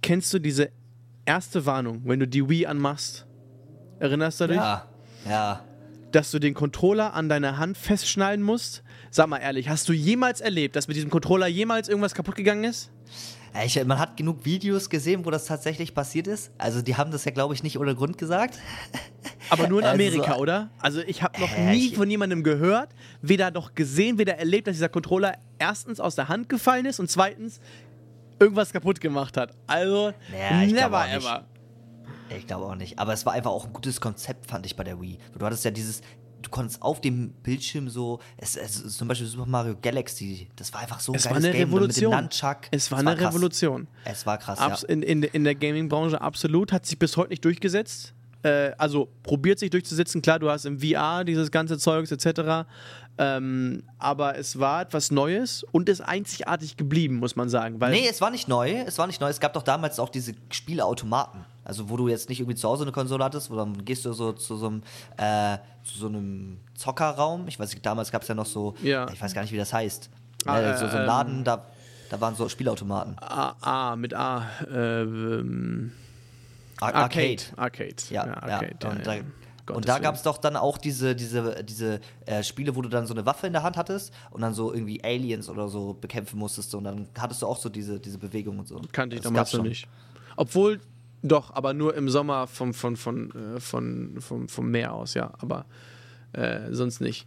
Kennst du diese erste Warnung, wenn du die Wii anmachst? Erinnerst du dich? ja, ja. Dass du den Controller an deiner Hand festschnallen musst? Sag mal ehrlich, hast du jemals erlebt, dass mit diesem Controller jemals irgendwas kaputt gegangen ist? Ich, man hat genug Videos gesehen, wo das tatsächlich passiert ist. Also die haben das ja, glaube ich, nicht ohne Grund gesagt. Aber nur in Also, Amerika, oder? Also ich habe noch Hä, nie von jemandem gehört, weder noch gesehen, weder erlebt, dass dieser Controller erstens aus der Hand gefallen ist und zweitens irgendwas kaputt gemacht hat. Also Naja, never ever. Ich glaube auch nicht. Aber es war einfach auch ein gutes Konzept, fand ich bei der Wii. Du hattest ja dieses, du konntest auf dem Bildschirm so, es, es, zum Beispiel Super Mario Galaxy, das war einfach so ein Es war geiles eine Game Revolution. mit dem Nunchuck. Es war Es eine krass. Revolution. Es war krass, Abs ja. in, in, in der Gaming-Branche absolut, hat sich bis heute nicht durchgesetzt. Äh, also probiert sich durchzusetzen. Klar, du hast im VR dieses ganze Zeugs etc. Ähm, aber es war etwas Neues und ist einzigartig geblieben, muss man sagen. Weil Nee, es war nicht neu. Es war nicht neu. Es gab doch damals auch diese Spieleautomaten. Also, wo du jetzt nicht irgendwie zu Hause eine Konsole hattest, wo dann gehst du so zu so einem, äh, zu so einem Zockerraum. Ich weiß nicht, damals gab es ja noch so, Ja. ich weiß gar nicht, wie das heißt. Ah, äh, so, so ein ähm, Laden, da, da waren so Spielautomaten. A, A mit A. Äh, ähm, Ar Arcade. Arcade. Ja, ja. Arcade. Und da, Gottes und da gab es doch dann auch diese, diese, diese äh, Spiele, wo du dann so eine Waffe in der Hand hattest und dann so irgendwie Aliens oder so bekämpfen musstest. Und dann hattest du auch so diese, diese Bewegung und so. Kannte ich damals noch nicht. Obwohl, doch, aber nur im Sommer vom, von, von, äh, von, vom, vom Meer aus, ja. Aber äh, sonst nicht.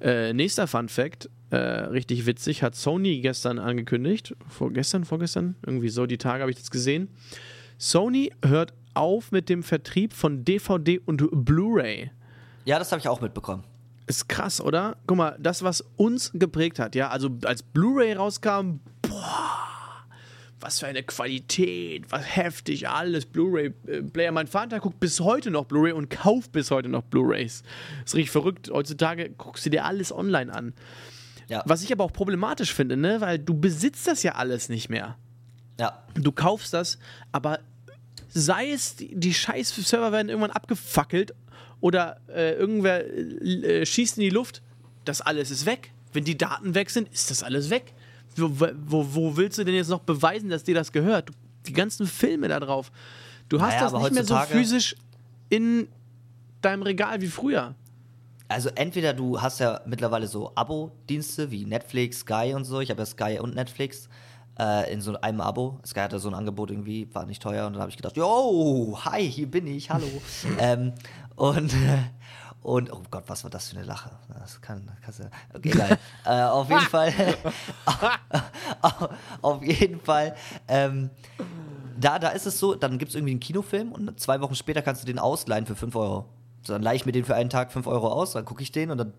Äh, nächster Fun Fact, äh, richtig witzig, hat Sony gestern angekündigt, vorgestern, vorgestern, irgendwie so, die Tage habe ich das gesehen. Sony hört auf mit dem Vertrieb von DVD und Blu-ray. Ja, das habe ich auch mitbekommen. Ist krass, oder? Guck mal, das, was uns geprägt hat, ja, also als Blu-ray rauskam, boah, was für eine Qualität, was heftig, alles Blu-ray-Player. Mein Vater guckt bis heute noch Blu-ray und kauft bis heute noch Blu-rays. Ist richtig verrückt. Heutzutage guckst du dir alles online an. Ja. Was ich aber auch problematisch finde, ne, weil du besitzt das ja alles nicht mehr. Ja. Du kaufst das, aber sei es, die, scheiß Server werden irgendwann abgefackelt oder äh, irgendwer äh, äh, schießt in die Luft, das alles ist weg. Wenn die Daten weg sind, ist das alles weg. Wo, wo, wo willst du denn jetzt noch beweisen, dass dir das gehört? Die ganzen Filme da drauf. Du hast Naja, das nicht mehr so physisch in deinem Regal wie früher. Also entweder du hast ja mittlerweile so Abo-Dienste wie Netflix, Sky und so. Ich habe ja Sky und Netflix äh, in so einem Abo. Sky hatte so ein Angebot irgendwie, war nicht teuer. Und dann habe ich gedacht, yo, hi, hier bin ich, hallo. ähm, und, und, oh Gott, was war das für eine Lache? Das kann, kannst du, okay, egal. äh, auf jeden Fall, auf jeden Fall, ähm, da, da ist es so, dann gibt es irgendwie einen Kinofilm und zwei Wochen später kannst du den ausleihen für 5 Euro. So, dann leihe ich mir den für einen Tag 5 Euro aus, dann gucke ich den und dann.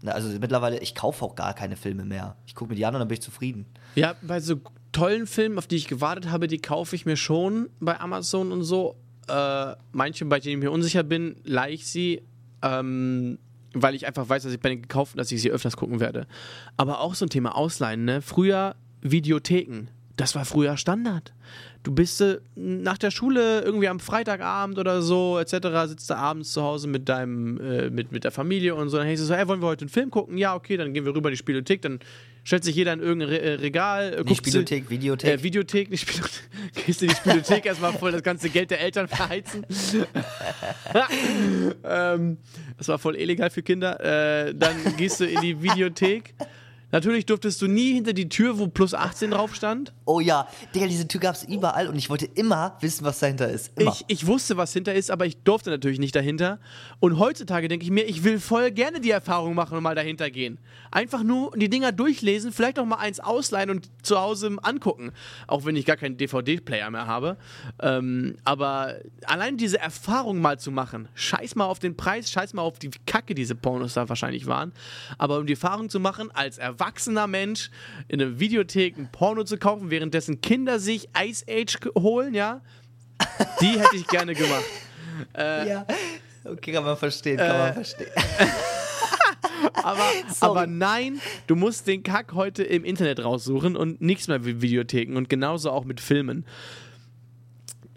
Na, also mittlerweile, ich kaufe auch gar keine Filme mehr. Ich gucke mir die an und dann bin ich zufrieden. Ja, bei so tollen Filmen, auf die ich gewartet habe, die kaufe ich mir schon bei Amazon und so. Äh, manche, bei denen ich mir unsicher bin, leihe ich sie, ähm, weil ich einfach weiß, dass ich bei den gekauften, dass ich sie öfters gucken werde. Aber auch so ein Thema Ausleihen, ne? Früher Videotheken. Das war früher Standard. Du bist äh, nach der Schule irgendwie am Freitagabend oder so, etc., sitzt du abends zu Hause mit deinem, äh, mit, mit der Familie und so, dann heißt es so, hey, wollen wir heute einen Film gucken? Ja, okay, dann gehen wir rüber in die Spielothek, dann stellt sich jeder in irgendein Re äh, Regal, äh, sich- Spielothek, Videothek. äh, Videothek, nicht Spielothek. Gehst in die Spielothek erstmal voll das ganze Geld der Eltern verheizen. ähm, das war voll illegal für Kinder. Äh, dann gehst du in die Videothek. Natürlich durftest du nie hinter die Tür, wo plus 18 drauf stand. oh ja, Digga, diese Tür gab es überall und ich wollte immer wissen, was dahinter ist. Immer. Ich, ich wusste, was hinter ist, aber ich durfte natürlich nicht dahinter. Und heutzutage denke ich mir, ich will voll gerne die Erfahrung machen und mal dahinter gehen. Einfach nur die Dinger durchlesen, vielleicht auch mal eins ausleihen und zu Hause angucken. Auch wenn ich gar keinen DVD-Player mehr habe. Ähm, aber allein diese Erfahrung mal zu machen, scheiß mal auf den Preis, scheiß mal auf die Kacke, diese Pornos da wahrscheinlich waren. Aber um die Erfahrung zu machen, als erwachsener Mensch in einer Videothek ein Porno zu kaufen, währenddessen Kinder sich Ice Age holen, ja, Die hätte ich gerne gemacht. Äh, ja. Okay, kann man verstehen, kann man verstehen. aber, aber nein, du musst den Kack heute im Internet raussuchen und nichts mehr mit Videotheken und genauso auch mit Filmen.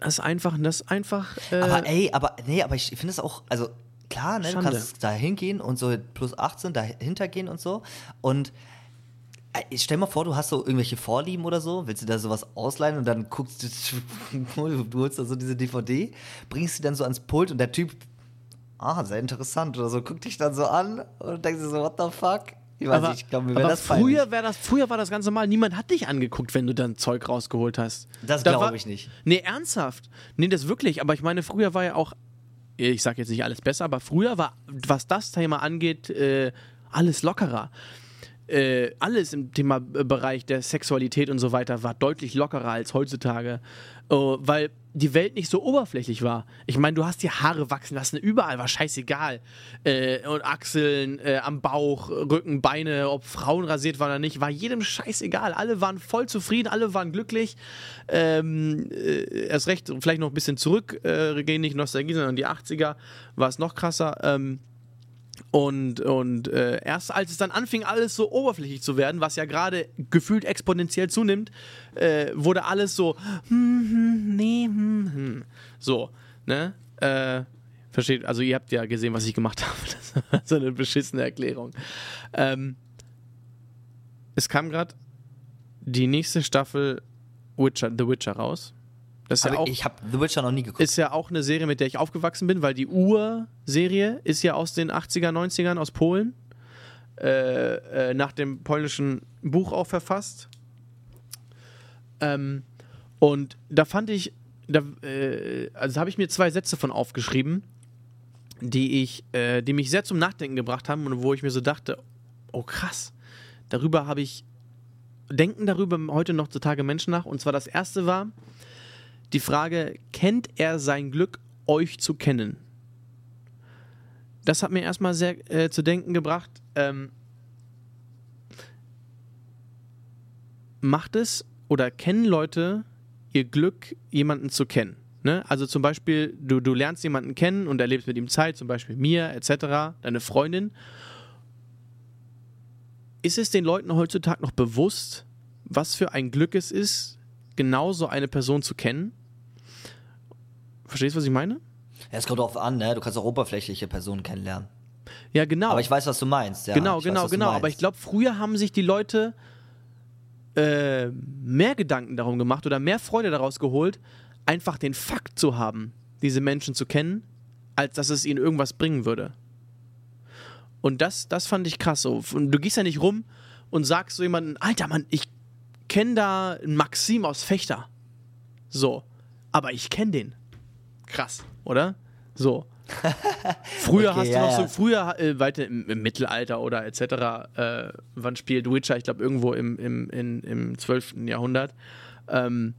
Das ist einfach, das ist einfach. Äh, Aber ey, aber nee, aber ich finde es auch, also klar, ne, du kannst da hingehen und so plus 18 dahinter gehen und so. Und äh, stell mal vor, du hast so irgendwelche Vorlieben oder so, willst du da sowas ausleihen und dann guckst du, du holst da so diese DVD, bringst sie dann so ans Pult und der Typ, ah, sehr interessant oder so, guckt dich dann so an und denkst dir so, what the fuck? Ich weiß aber, nicht, ich glaube, mir wäre das früher, wär das, früher war das ganz normal. Niemand hat dich angeguckt, wenn du dann Zeug rausgeholt hast. Das Da glaube ich nicht. Nee, ernsthaft. Nee, das wirklich. Aber ich meine, früher war ja auch, ich sag jetzt nicht alles besser, aber früher war, was das Thema angeht, äh, alles lockerer. Äh, alles im Thema äh, Bereich der Sexualität und so weiter war deutlich lockerer als heutzutage, äh, weil die Welt nicht so oberflächlich war. Ich meine, du hast die Haare wachsen lassen, überall war scheißegal. Äh, und Achseln, äh, am Bauch, Rücken, Beine, ob Frauen rasiert waren oder nicht, war jedem scheißegal. Alle waren voll zufrieden, alle waren glücklich. Ähm, äh, erst recht, vielleicht noch ein bisschen zurück, gehen nicht Nostalgie, sondern die 80er war es noch krasser. Ähm, und, und äh, erst als es dann anfing, alles so oberflächlich zu werden, was ja gerade gefühlt exponentiell zunimmt, äh, wurde alles so, hm, hm, nee, hm, hm. So, ne? Äh, versteht, also ihr habt ja gesehen, was ich gemacht habe. Das war so eine beschissene Erklärung. Ähm, es kam gerade die nächste Staffel Witcher, The Witcher raus. Das ist ja Aber auch ich habe The Witcher noch nie geguckt. ist ja auch eine Serie, mit der ich aufgewachsen bin, weil die Urserie ist ja aus den 80er, 90ern aus Polen. Äh, äh, nach dem polnischen Buch auch verfasst. Ähm, und da fand ich, da, äh, also habe ich mir zwei Sätze von aufgeschrieben, die ich, äh, die mich sehr zum Nachdenken gebracht haben und wo ich mir so dachte, oh krass, darüber habe ich, denken darüber heute noch zutage Menschen nach. Und zwar das erste war, die Frage, kennt er sein Glück, euch zu kennen? Das hat mir erstmal sehr äh, zu denken gebracht. Ähm, macht es oder kennen Leute ihr Glück, jemanden zu kennen? Ne? Also zum Beispiel, du, du lernst jemanden kennen und erlebst mit ihm Zeit, zum Beispiel mir etc., deine Freundin. Ist es den Leuten heutzutage noch bewusst, was für ein Glück es ist, genau so eine Person zu kennen? Verstehst du, was ich meine? Ja, es kommt drauf an, ne? Du kannst auch oberflächliche Personen kennenlernen. Ja, genau. Aber ich weiß, was du meinst. Ja, genau, genau, weiß, genau. Aber ich glaube, früher haben sich die Leute äh, mehr Gedanken darum gemacht oder mehr Freude daraus geholt, einfach den Fakt zu haben, diese Menschen zu kennen, als dass es ihnen irgendwas bringen würde. Und das, das fand ich krass so. Und du gehst ja nicht rum und sagst so jemanden, Alter Mann, ich kenne da Maxim aus Fechter. So. Aber ich kenne den. Krass, oder? So. Früher Okay, hast du ja, noch so, früher, äh, weiter im, im Mittelalter oder etc., äh, wann spielt Witcher? Ich glaube, irgendwo im, im, in, im 12. Jahrhundert. Ähm,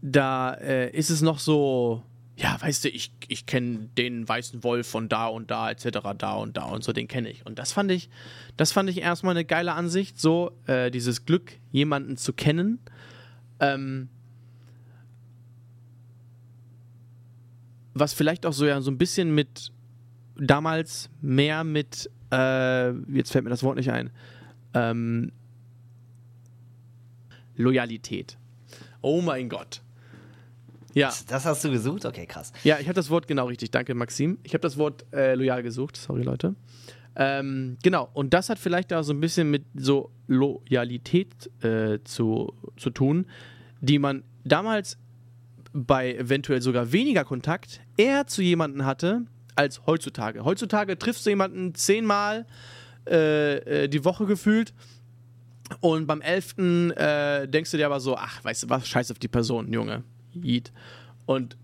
da äh, ist es noch so, ja, weißt du, ich, ich kenne den weißen Wolf von da und da, etc., da und da und so, den kenne ich. Und das fand ich, das fand ich erstmal eine geile Ansicht, so äh, dieses Glück, jemanden zu kennen. Ähm, was vielleicht auch so ja so ein bisschen mit damals mehr mit äh, jetzt fällt mir das Wort nicht ein ähm, Loyalität. Oh mein Gott. Ja, Das hast du gesucht? Okay, krass. ja, ich habe das Wort genau richtig. Danke, Maxim. Ich habe das Wort äh, loyal gesucht. Sorry, Leute. Ähm, genau, und das hat vielleicht da so ein bisschen mit so Loyalität äh, zu, zu tun, die man damals bei eventuell sogar weniger Kontakt eher zu jemandem hatte als heutzutage. Heutzutage triffst du jemanden zehnmal äh, äh, die Woche gefühlt und beim elften äh, denkst du dir aber so, ach, weißt du was, scheiß auf die Person, Junge. Yeet. Und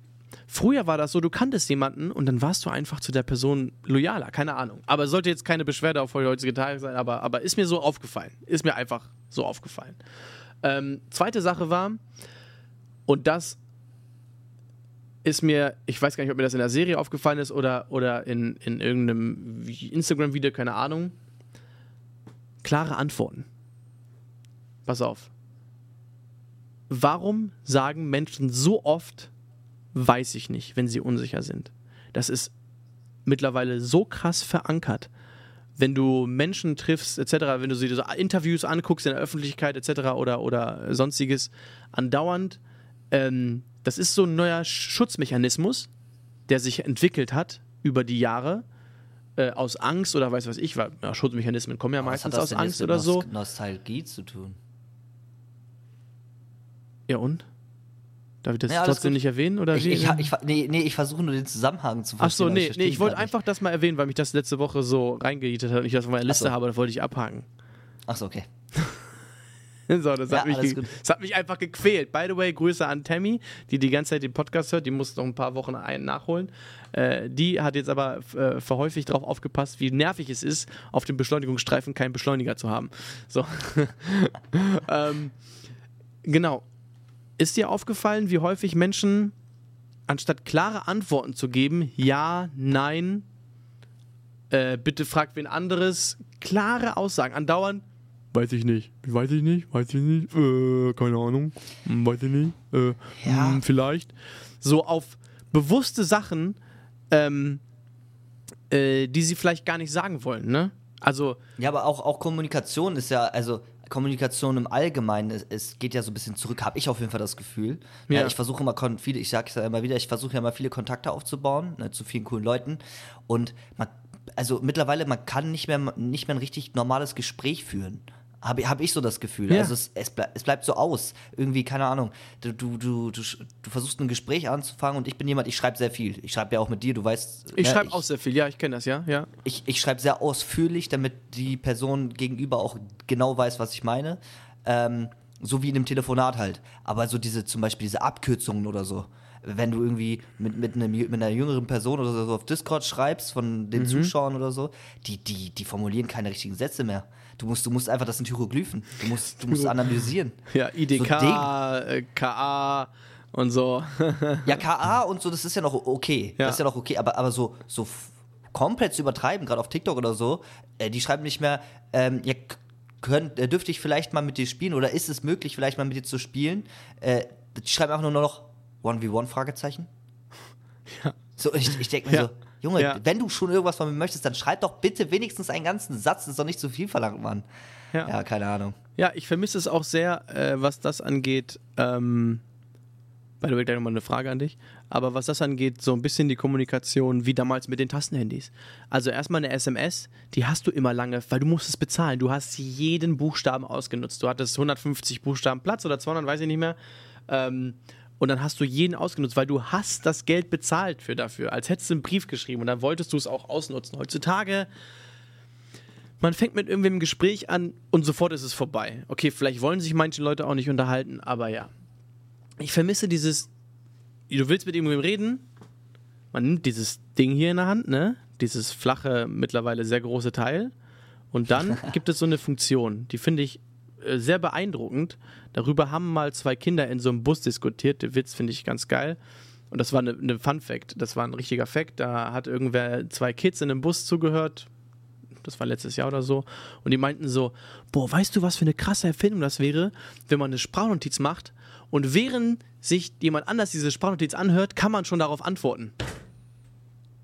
früher war das so, du kanntest jemanden und dann warst du einfach zu der Person loyaler, keine Ahnung. Aber es sollte jetzt keine Beschwerde auf heutige Tage sein, aber, aber ist mir so aufgefallen. Ist mir einfach so aufgefallen. Ähm, zweite Sache war, und das ist mir, ich weiß gar nicht, ob mir das in der Serie aufgefallen ist oder, oder in, in irgendeinem Instagram-Video, keine Ahnung. Klare Antworten. Pass auf. Warum sagen Menschen so oft, weiß ich nicht, wenn sie unsicher sind? Das ist mittlerweile so krass verankert. Wenn du Menschen triffst, etc., wenn du sie so Interviews anguckst in der Öffentlichkeit, etc., oder, oder sonstiges, andauernd, ähm, das ist so ein neuer Schutzmechanismus, der sich entwickelt hat über die Jahre äh, aus Angst oder weiß was ich, weil ja, Schutzmechanismen kommen ja was meistens hat das aus Angst mit oder so. Nost- Nostalgie zu tun? Ja und? Darf ich das Ja, trotzdem gut. nicht erwähnen oder Ich, wie? ich, ich, nee, nee, ich versuche nur den Zusammenhang zu verstehen. aber nee, nee, verstehe ich wollte einfach das mal erwähnen, weil mich das letzte Woche so reingejietet hat und ich das auf meiner Liste so. habe, das wollte ich abhaken. Ach so, okay. So, das, Ja, hat mich das hat mich einfach gequält. By the way, Grüße an Tammy, die die ganze Zeit den Podcast hört. Die muss noch ein paar Wochen einen nachholen. Äh, die hat jetzt aber äh, verhäufig darauf aufgepasst, wie nervig es ist, auf dem Beschleunigungsstreifen keinen Beschleuniger zu haben. So. ähm, genau. Ist dir aufgefallen, wie häufig Menschen, anstatt klare Antworten zu geben, ja, nein, äh, bitte fragt wen anderes, klare Aussagen andauern, weiß ich nicht, weiß ich nicht, weiß ich nicht, äh, keine Ahnung, hm, weiß ich nicht, äh, Ja. hm, vielleicht. So auf bewusste Sachen, ähm, äh, die sie vielleicht gar nicht sagen wollen, ne? Also, Ja, aber auch, auch Kommunikation ist ja, also Kommunikation im Allgemeinen, es, es geht ja so ein bisschen zurück, habe ich auf jeden Fall das Gefühl. Ja. Ja. ich versuche immer viele, ich sage es ja immer wieder, ich versuche ja immer viele Kontakte aufzubauen ne, zu vielen coolen Leuten und man, also mittlerweile man kann nicht mehr nicht mehr ein richtig normales Gespräch führen. Habe hab ich so das Gefühl. Ja. Also es, es, bleib, es bleibt so aus. Irgendwie, keine Ahnung. Du, du, du, du, du versuchst ein Gespräch anzufangen und ich bin jemand, ich schreibe sehr viel. Ich schreibe ja auch mit dir, du weißt. ich ne, schreibe auch sehr viel, ja, ich kenne das, ja, ja. ich, ich schreibe sehr ausführlich, damit die Person gegenüber auch genau weiß, was ich meine. Ähm, so wie in einem Telefonat halt. Aber so diese, zum Beispiel diese Abkürzungen oder so. Wenn du irgendwie mit, mit, einem, mit einer jüngeren Person oder so auf Discord schreibst, von Mhm. den Zuschauern oder so, die, die, die formulieren keine richtigen Sätze mehr. Du musst, du musst einfach, das sind Hieroglyphen. Du musst, du musst analysieren. Ja, IDK, So äh, KA und so. Ja, KA und so, das ist ja noch okay. Ja. Das ist ja noch okay, aber, aber so, so komplett zu übertreiben, gerade auf TikTok oder so, äh, die schreiben nicht mehr, ähm, ja, könnt, äh, dürfte ich vielleicht mal mit dir spielen oder ist es möglich, vielleicht mal mit dir zu spielen? Äh, die schreiben einfach nur noch 1v1 Fragezeichen. Ja. So, ich, ich denke mir Ja. so, Junge, Ja. wenn du schon irgendwas von mir möchtest, dann schreib doch bitte wenigstens einen ganzen Satz, das ist doch nicht zu viel verlangt, Mann. Ja. Ja, keine Ahnung. Ja, ich vermisse es auch sehr, äh, was das angeht. Ähm, by the way, gleich nochmal eine Frage an dich. Aber was das angeht, so ein bisschen die Kommunikation wie damals mit den Tastenhandys. Also erstmal eine SMS, die hast du immer lange, weil du musst es bezahlen. Du hast jeden Buchstaben ausgenutzt. Du hattest 150 Buchstaben Platz oder 200, weiß ich nicht mehr. Ähm, und dann hast du jeden ausgenutzt, weil du hast das Geld bezahlt für dafür, als hättest du einen Brief geschrieben und dann wolltest du es auch ausnutzen. Heutzutage man fängt mit irgendwem ein Gespräch an und sofort ist es vorbei. Okay, vielleicht wollen sich manche Leute auch nicht unterhalten, aber ja. Ich vermisse dieses, du willst mit irgendwem reden, man nimmt dieses Ding hier in der Hand, ne? Dieses flache, mittlerweile sehr große Teil. Und dann gibt es so eine Funktion, die finde ich sehr beeindruckend. Darüber haben mal zwei Kinder in so einem Bus diskutiert. Der Witz finde ich ganz geil. Und das war eine, eine Fun Fact. Das war ein richtiger Fact. Da hat irgendwer zwei Kids in einem Bus zugehört. Das war letztes Jahr oder so. Und die meinten so: Boah, weißt du, was für eine krasse Erfindung das wäre, wenn man eine Sprachnotiz macht und während sich jemand anders diese Sprachnotiz anhört, kann man schon darauf antworten.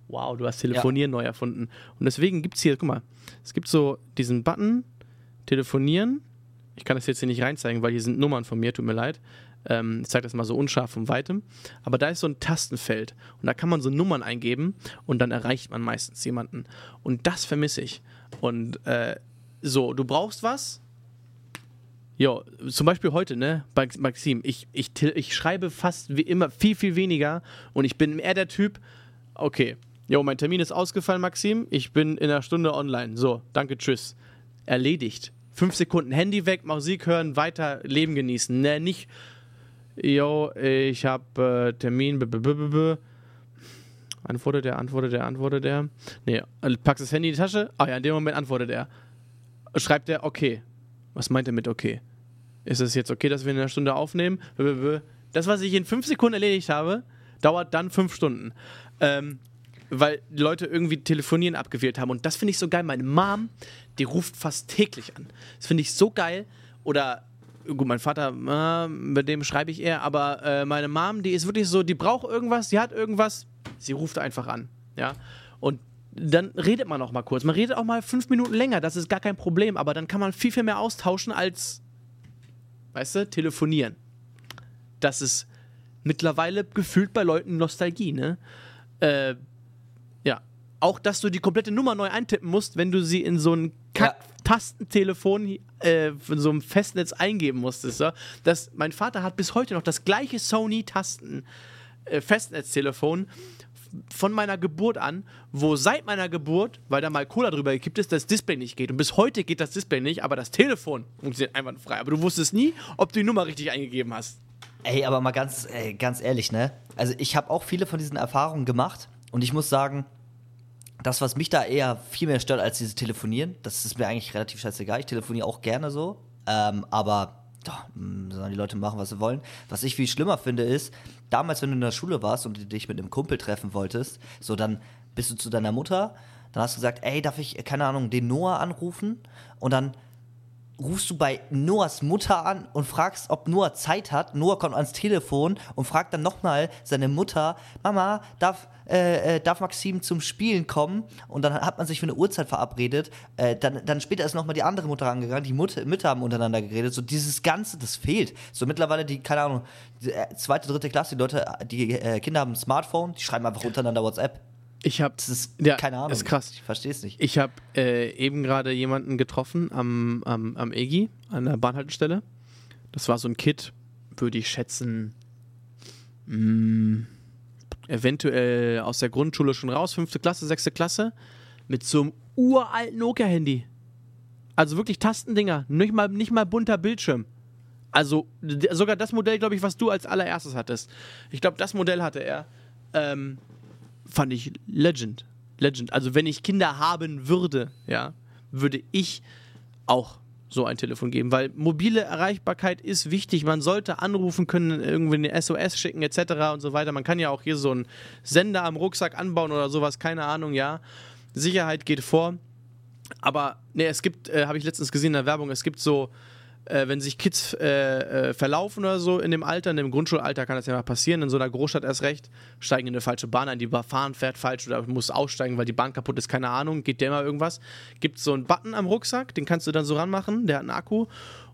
Wow, du hast Telefonieren neu erfunden. Und deswegen gibt es hier, guck mal, es gibt so diesen Button, Telefonieren. Ich kann das jetzt hier nicht reinzeigen, weil hier sind Nummern von mir, tut mir leid. Ähm, ich zeige das mal so unscharf von weitem. Aber da ist so ein Tastenfeld und da kann man so Nummern eingeben und dann erreicht man meistens jemanden. Und das vermisse ich. Und äh, so, du brauchst was. Jo, zum Beispiel heute, ne, bei Maxim, ich, ich, ich schreibe fast wie immer viel, viel weniger und ich bin eher der Typ, okay, jo, mein Termin ist ausgefallen, Maxim, ich bin in einer Stunde online. So, danke, tschüss. Erledigt. Fünf Sekunden Handy weg, Musik hören, weiter Leben genießen. Ne, nicht, jo, ich hab äh, Termin, b. Antwortet er, antwortet er, antwortet er. Nee, äh, packst das Handy in die Tasche. Ah ja, in dem Moment antwortet er. Schreibt er, okay. Was meint er mit okay? Ist es jetzt okay, dass wir in einer Stunde aufnehmen? Das, was ich in fünf Sekunden erledigt habe, dauert dann fünf Stunden. Ähm, weil Leute irgendwie telefonieren abgewählt haben. Und das finde ich so geil. Meine Mom, die ruft fast täglich an. Das finde ich so geil. Oder gut, mein Vater, äh, mit dem schreibe ich eher, aber äh, meine Mom, die ist wirklich so, die braucht irgendwas, die hat irgendwas, sie ruft einfach an, ja. Und dann redet man auch mal kurz. Man redet auch mal fünf Minuten länger, das ist gar kein Problem, aber dann kann man viel, viel mehr austauschen als, weißt du, telefonieren. Das ist mittlerweile gefühlt bei Leuten Nostalgie, ne? Äh. Auch, dass du die komplette Nummer neu eintippen musst, wenn du sie in so ein Kack Tastentelefon äh, in so einem Festnetz eingeben musstest. So. Das, mein Vater hat bis heute noch das gleiche Sony-Tasten äh, Festnetztelefon von meiner Geburt an, wo seit meiner Geburt, weil da mal Cola drüber gekippt ist, das Display nicht geht. Und bis heute geht das Display nicht, aber das Telefon funktioniert einwandfrei. Aber du wusstest nie, ob du die Nummer richtig eingegeben hast. Ey, aber mal ganz, ey, ganz ehrlich, ne? Also ich habe auch viele von diesen Erfahrungen gemacht und ich muss sagen, das, was mich da eher viel mehr stört als dieses Telefonieren, das ist mir eigentlich relativ scheißegal. Ich telefoniere auch gerne so, ähm, aber doch, hm, sollen die Leute machen, was sie wollen. Was ich viel schlimmer finde, ist, damals, wenn du in der Schule warst und dich mit einem Kumpel treffen wolltest, so dann bist du zu deiner Mutter, dann hast du gesagt, ey, darf ich, keine Ahnung, den Noah anrufen? Und dann rufst du bei Noahs Mutter an und fragst, ob Noah Zeit hat. Noah kommt ans Telefon und fragt dann nochmal seine Mutter, Mama, darf, äh, äh, darf Maxim zum Spielen kommen? Und dann hat man sich für eine Uhrzeit verabredet. Äh, dann, dann später ist nochmal die andere Mutter angegangen, die Mutter, Mütter haben untereinander geredet. So dieses Ganze, das fehlt. So mittlerweile die, keine Ahnung, die, äh, zweite, dritte Klasse, die Leute, die äh, Kinder haben ein Smartphone, die schreiben einfach untereinander WhatsApp. Ich habe, das ist ja, keine Ahnung. Ist krass. Ich verstehe es nicht. Ich habe äh, eben gerade jemanden getroffen am, am, am EGI, an der Bahnhaltestelle. Das war so ein Kid, würde ich schätzen, mh, mm, eventuell aus der Grundschule schon raus, fünfte Klasse, sechste Klasse, mit so einem uralten Nokia-Handy. Also wirklich Tastendinger, nicht mal, nicht mal bunter Bildschirm. Also sogar das Modell, glaube ich, was du als allererstes hattest. Ich glaube, das Modell hatte er. Ähm, fand ich Legend. Legend. Also wenn ich Kinder haben würde, ja, würde ich auch so ein Telefon geben, weil mobile Erreichbarkeit ist wichtig. Man sollte anrufen können, irgendwie eine SOS schicken etc. und so weiter. Man kann ja auch hier so einen Sender am Rucksack anbauen oder sowas, keine Ahnung, ja. Sicherheit geht vor. Aber ne, es gibt, äh, habe ich letztens gesehen in der Werbung, es gibt so äh, wenn sich Kids äh, äh, verlaufen oder so in dem Alter, in dem Grundschulalter kann das ja mal passieren, in so einer Großstadt erst recht, steigen in eine falsche Bahn ein, die fahren, fährt falsch oder muss aussteigen, weil die Bahn kaputt ist, keine Ahnung, geht der mal irgendwas. Gibt so einen Button am Rucksack, den kannst du dann so ranmachen, der hat einen Akku.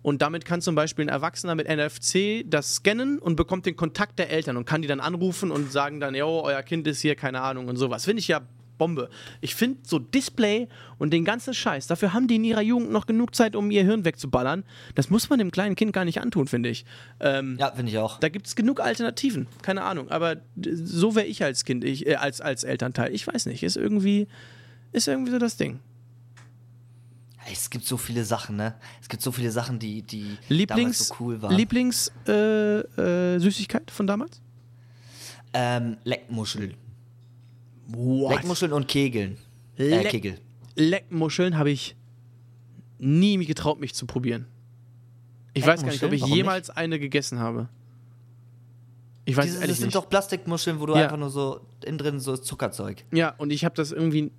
Und damit kann zum Beispiel ein Erwachsener mit NFC das scannen und bekommt den Kontakt der Eltern und kann die dann anrufen und sagen dann, jo, euer Kind ist hier, keine Ahnung und sowas. Finde ich ja Bombe. Ich finde so Display und den ganzen Scheiß, dafür haben die in ihrer Jugend noch genug Zeit, um ihr Hirn wegzuballern. Das muss man dem kleinen Kind gar nicht antun, finde ich. Ähm, ja, finde ich auch. Da gibt es genug Alternativen, keine Ahnung. Aber so wäre ich als Kind, ich, äh, als, als Elternteil. Ich weiß nicht, ist irgendwie, ist irgendwie so das Ding. Es gibt so viele Sachen, ne? Es gibt so viele Sachen, die, die Lieblings, damals so cool waren. Lieblings-Süßigkeit äh, äh, von damals? Ähm, Leckmuscheln. What? Leckmuscheln und Kegeln. Äh, Kegel. Leckmuscheln habe ich nie getraut, mich zu probieren. Ich weiß gar nicht, ob ich Warum jemals nicht? eine gegessen habe. Ich weiß Diese, ehrlich das sind doch Plastikmuscheln, wo du ja. einfach nur so innen drin so Zuckerzeug. Ja, und ich habe das irgendwie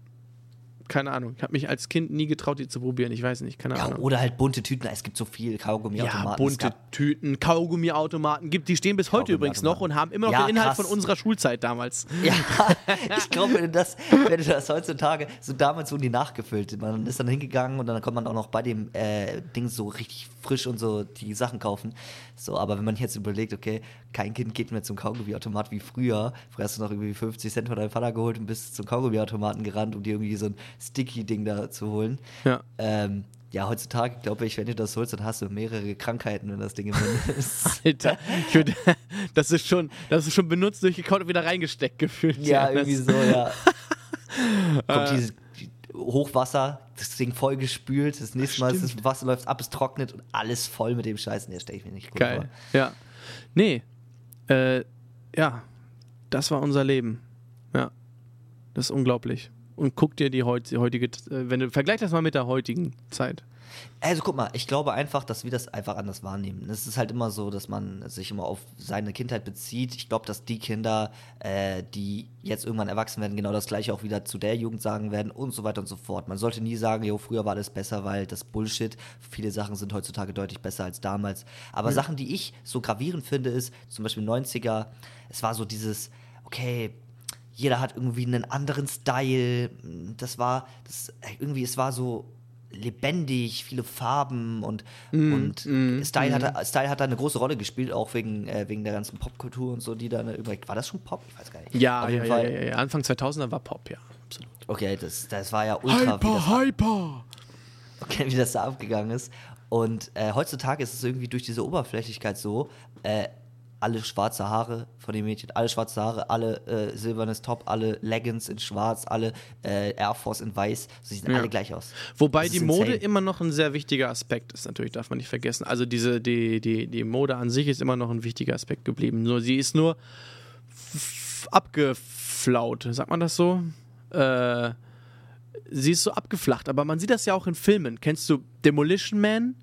keine Ahnung. Ich habe mich als Kind nie getraut, die zu probieren. Ich weiß nicht, keine ja, Ahnung. Oder halt bunte Tüten. Es gibt so viel Kaugummiautomaten. Ja, bunte Tüten, Kaugummiautomaten gibt. Die stehen bis heute übrigens noch und haben immer noch ja, den Inhalt krass. von unserer Schulzeit damals. Ja, ich glaube, wenn, du das, wenn du das heutzutage, so damals wurden die nachgefüllt. Man ist dann hingegangen und dann kommt man auch noch bei dem äh, Ding so richtig frisch und so die Sachen kaufen. So, aber wenn man jetzt überlegt, okay, kein Kind geht mehr zum Kaugummiautomat wie früher. Früher hast du noch irgendwie 50 Cent von deinem Vater geholt und bist zum Kaugummiautomaten gerannt, um dir irgendwie so ein Sticky-Ding da zu holen. Ja. Ähm, ja, heutzutage glaube ich, wenn du das holst, dann hast du mehrere Krankheiten, wenn das Ding im Mund ist. Alter, würd, das ist schon, das ist schon benutzt, durchgekaut und wieder reingesteckt gefühlt. Ja, ja irgendwie so, ja. Kommt äh. dieses Hochwasser, das Ding voll gespült, das nächste Mal ist das Wasser läuft ab, es trocknet und alles voll mit dem Scheiß. Nee, stelle ich mir nicht gut Geil. vor. Ja. Nee. Äh, ja. Das war unser Leben. Ja. Das ist unglaublich und guck dir die heutige, äh, wenn du vergleich das mal mit der heutigen Zeit. Also guck mal, ich glaube einfach, dass wir das einfach anders wahrnehmen. Es ist halt immer so, dass man sich immer auf seine Kindheit bezieht. Ich glaube, dass die Kinder, äh, die jetzt irgendwann erwachsen werden, genau das gleiche auch wieder zu der Jugend sagen werden und so weiter und so fort. Man sollte nie sagen, jo, früher war alles besser, weil das Bullshit. Viele Sachen sind heutzutage deutlich besser als damals. Aber mhm. Sachen, die ich so gravierend finde, ist zum Beispiel 90er, es war so dieses, okay, jeder hat irgendwie einen anderen Style. Das war, das, irgendwie, es war so lebendig, viele Farben und, mm, und mm, Style, mm. Hat, Style hat da eine große Rolle gespielt, auch wegen, äh, wegen der ganzen Popkultur und so, die da übrig. War das schon Pop? Ich weiß gar nicht. Ja, ja, ja, ja, ja, Anfang 2000er war Pop, ja, absolut. Okay, das, das war ja ultra. Hyper, hyper! Okay, wie das da abgegangen ist. Und äh, heutzutage ist es irgendwie durch diese Oberflächlichkeit so, äh, alle schwarze Haare von den Mädchen, alle schwarze Haare, alle äh, silbernes Top, alle Leggings in schwarz, alle äh, Air Force in weiß. Sie sehen ja. alle gleich aus. Wobei die Mode immer noch ein sehr wichtiger Aspekt ist, natürlich, darf man nicht vergessen. Also diese, die, die, die Mode an sich ist immer noch ein wichtiger Aspekt geblieben. Nur sie ist nur abgeflaut, sagt man das so? Äh, sie ist so abgeflacht, aber man sieht das ja auch in Filmen. Kennst du Demolition Man?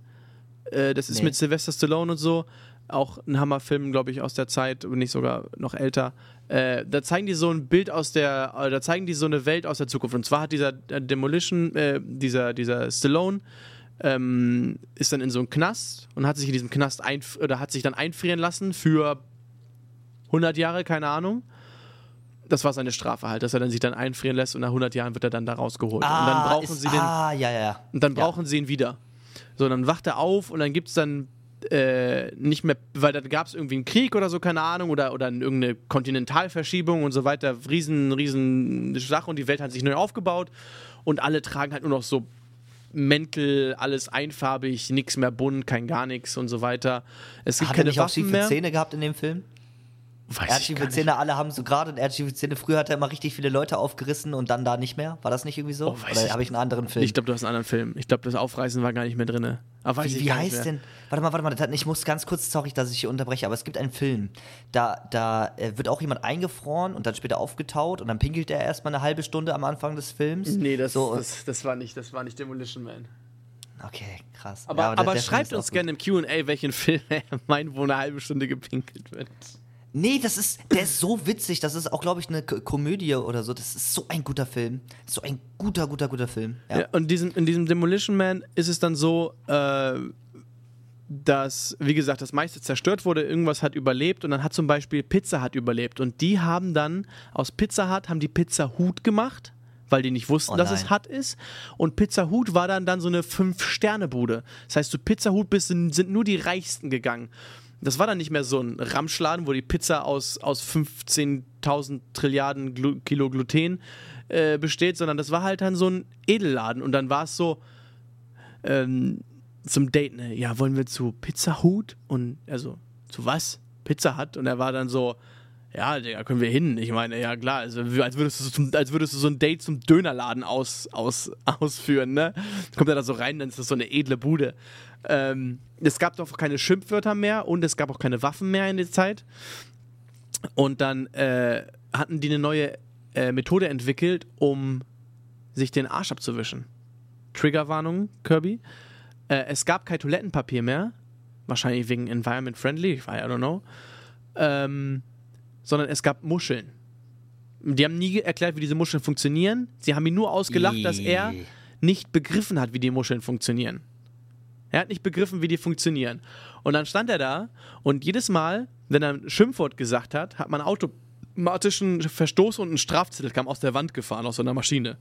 Äh, das ist nee. mit Sylvester Stallone und so auch ein Hammerfilm, glaube ich, aus der Zeit, wenn nicht sogar noch älter. Äh, da zeigen die so ein Bild aus der, äh, da zeigen die so eine Welt aus der Zukunft. Und zwar hat dieser äh, Demolition, äh, dieser, dieser Stallone, ähm, ist dann in so einem Knast und hat sich in diesem Knast ein, oder hat sich dann einfrieren lassen für 100 Jahre, keine Ahnung. Das war seine Strafe halt, dass er dann sich dann einfrieren lässt und nach 100 Jahren wird er dann da rausgeholt. Ah, und dann brauchen ist, sie den. Ah, ja, ja. Und dann brauchen ja. sie ihn wieder. So, dann wacht er auf und dann gibt es dann äh, nicht mehr, weil da gab es irgendwie einen Krieg oder so, keine Ahnung, oder, oder irgendeine Kontinentalverschiebung und so weiter, riesen, riesen Sache und die Welt hat sich neu aufgebaut und alle tragen halt nur noch so Mäntel, alles einfarbig, nichts mehr bunt, kein gar nichts und so weiter. Es gibt Hat keine er nicht Waffen auch mehr. Zähne gehabt in dem Film? Weiß er hat schiefe Zähne, alle haben so gerade und er hat schiefe Zähne. Früher hat er immer richtig viele Leute aufgerissen und dann da nicht mehr. War das nicht irgendwie so? Oh, Oder habe ich einen anderen Film? Ich glaube, du hast einen anderen Film. Ich glaube, das Aufreißen war gar nicht mehr drin. Aber wie, wie heißt denn? Warte mal, warte mal. Ich muss ganz kurz, sorry, dass ich hier unterbreche, aber es gibt einen Film. Da, da äh, wird auch jemand eingefroren und dann später aufgetaut und dann pinkelt er erstmal eine halbe Stunde am Anfang des Films. Nee, das, so, das, das, war, nicht, das war nicht Demolition Man. Okay, krass. Aber, ja, aber, aber schreibt uns gerne im QA, welchen Film er meint, wo eine halbe Stunde gepinkelt wird. Nee, das ist, der ist so witzig. Das ist auch, glaube ich, eine K Komödie oder so. Das ist so ein guter Film. So ein guter, guter, guter Film. Ja, ja und diesen, in diesem Demolition Man ist es dann so, äh, dass, wie gesagt, das meiste zerstört wurde, irgendwas hat überlebt und dann hat zum Beispiel Pizza Hut überlebt. Und die haben dann aus Pizza Hut haben die Pizza Hut gemacht weil die nicht wussten, oh dass es Hut ist. Und Pizza Hut war dann, dann so eine Fünf-Sterne-Bude. Das heißt, zu Pizza Hut sind nur die Reichsten gegangen. Das war dann nicht mehr so ein Ramschladen, wo die Pizza aus, aus 15.000 Trilliarden Glu Kilo Gluten äh, besteht, sondern das war halt dann so ein Edelladen. Und dann war es so ähm, zum Date, ne? Ja, wollen wir zu Pizza Hut? Und also, zu was? Pizza Hut? Und er war dann so, ja, da können wir hin. Ich meine, ja klar, also, als, würdest du so zum, als würdest du so ein Date zum Dönerladen aus, aus, ausführen, ne? Kommt er da so rein, dann ist das so eine edle Bude. Ähm, es gab doch keine Schimpfwörter mehr und es gab auch keine Waffen mehr in der Zeit. Und dann äh, hatten die eine neue äh, Methode entwickelt, um sich den Arsch abzuwischen. Triggerwarnung, Kirby. Äh, es gab kein Toilettenpapier mehr. Wahrscheinlich wegen Environment Friendly, I don't know. Ähm, sondern es gab Muscheln. Die haben nie erklärt, wie diese Muscheln funktionieren. Sie haben ihn nur ausgelacht, dass er nicht begriffen hat, wie die Muscheln funktionieren. Er hat nicht begriffen, wie die funktionieren. Und dann stand er da und jedes Mal, wenn er ein Schimpfwort gesagt hat, hat man automatisch einen Verstoß und ein Strafzettel kam aus der Wand gefahren, aus so einer Maschine.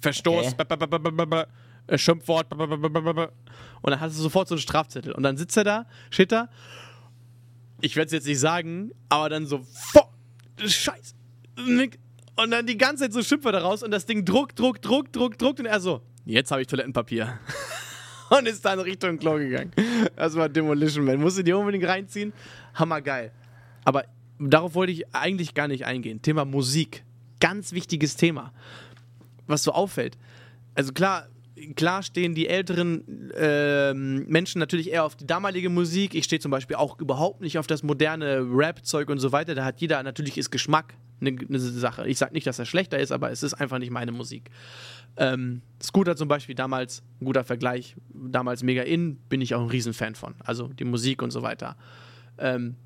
Verstoß, okay. Äh, Schimpfwort, und dann hat er sofort so einen Strafzettel. Und dann sitzt er da, steht da, ich werde es jetzt nicht sagen, aber dann so, Scheiße. Und dann die ganze Zeit so Schimpfwörter raus und das Ding druckt, druckt, druckt, druckt, druckt und er so, jetzt habe ich Toilettenpapier. und ist dann Richtung Klo gegangen. Das war Demolition Man. Musst du dir unbedingt reinziehen. Hammergeil. Aber darauf wollte ich eigentlich gar nicht eingehen. Thema Musik. Ganz wichtiges Thema. Was so auffällt. Also klar, klar stehen die älteren äh, Menschen natürlich eher auf die damalige Musik. Ich stehe zum Beispiel auch überhaupt nicht auf das moderne Rap-Zeug und so weiter. Da hat jeder natürlich ist Geschmack. eine, eine Sache. Ich sage nicht, dass er schlechter ist, aber es ist einfach nicht meine Musik. Ähm, Scooter zum Beispiel damals, ein guter Vergleich, damals mega in, bin ich auch ein Riesenfan von. Also die Musik und so weiter. Ähm,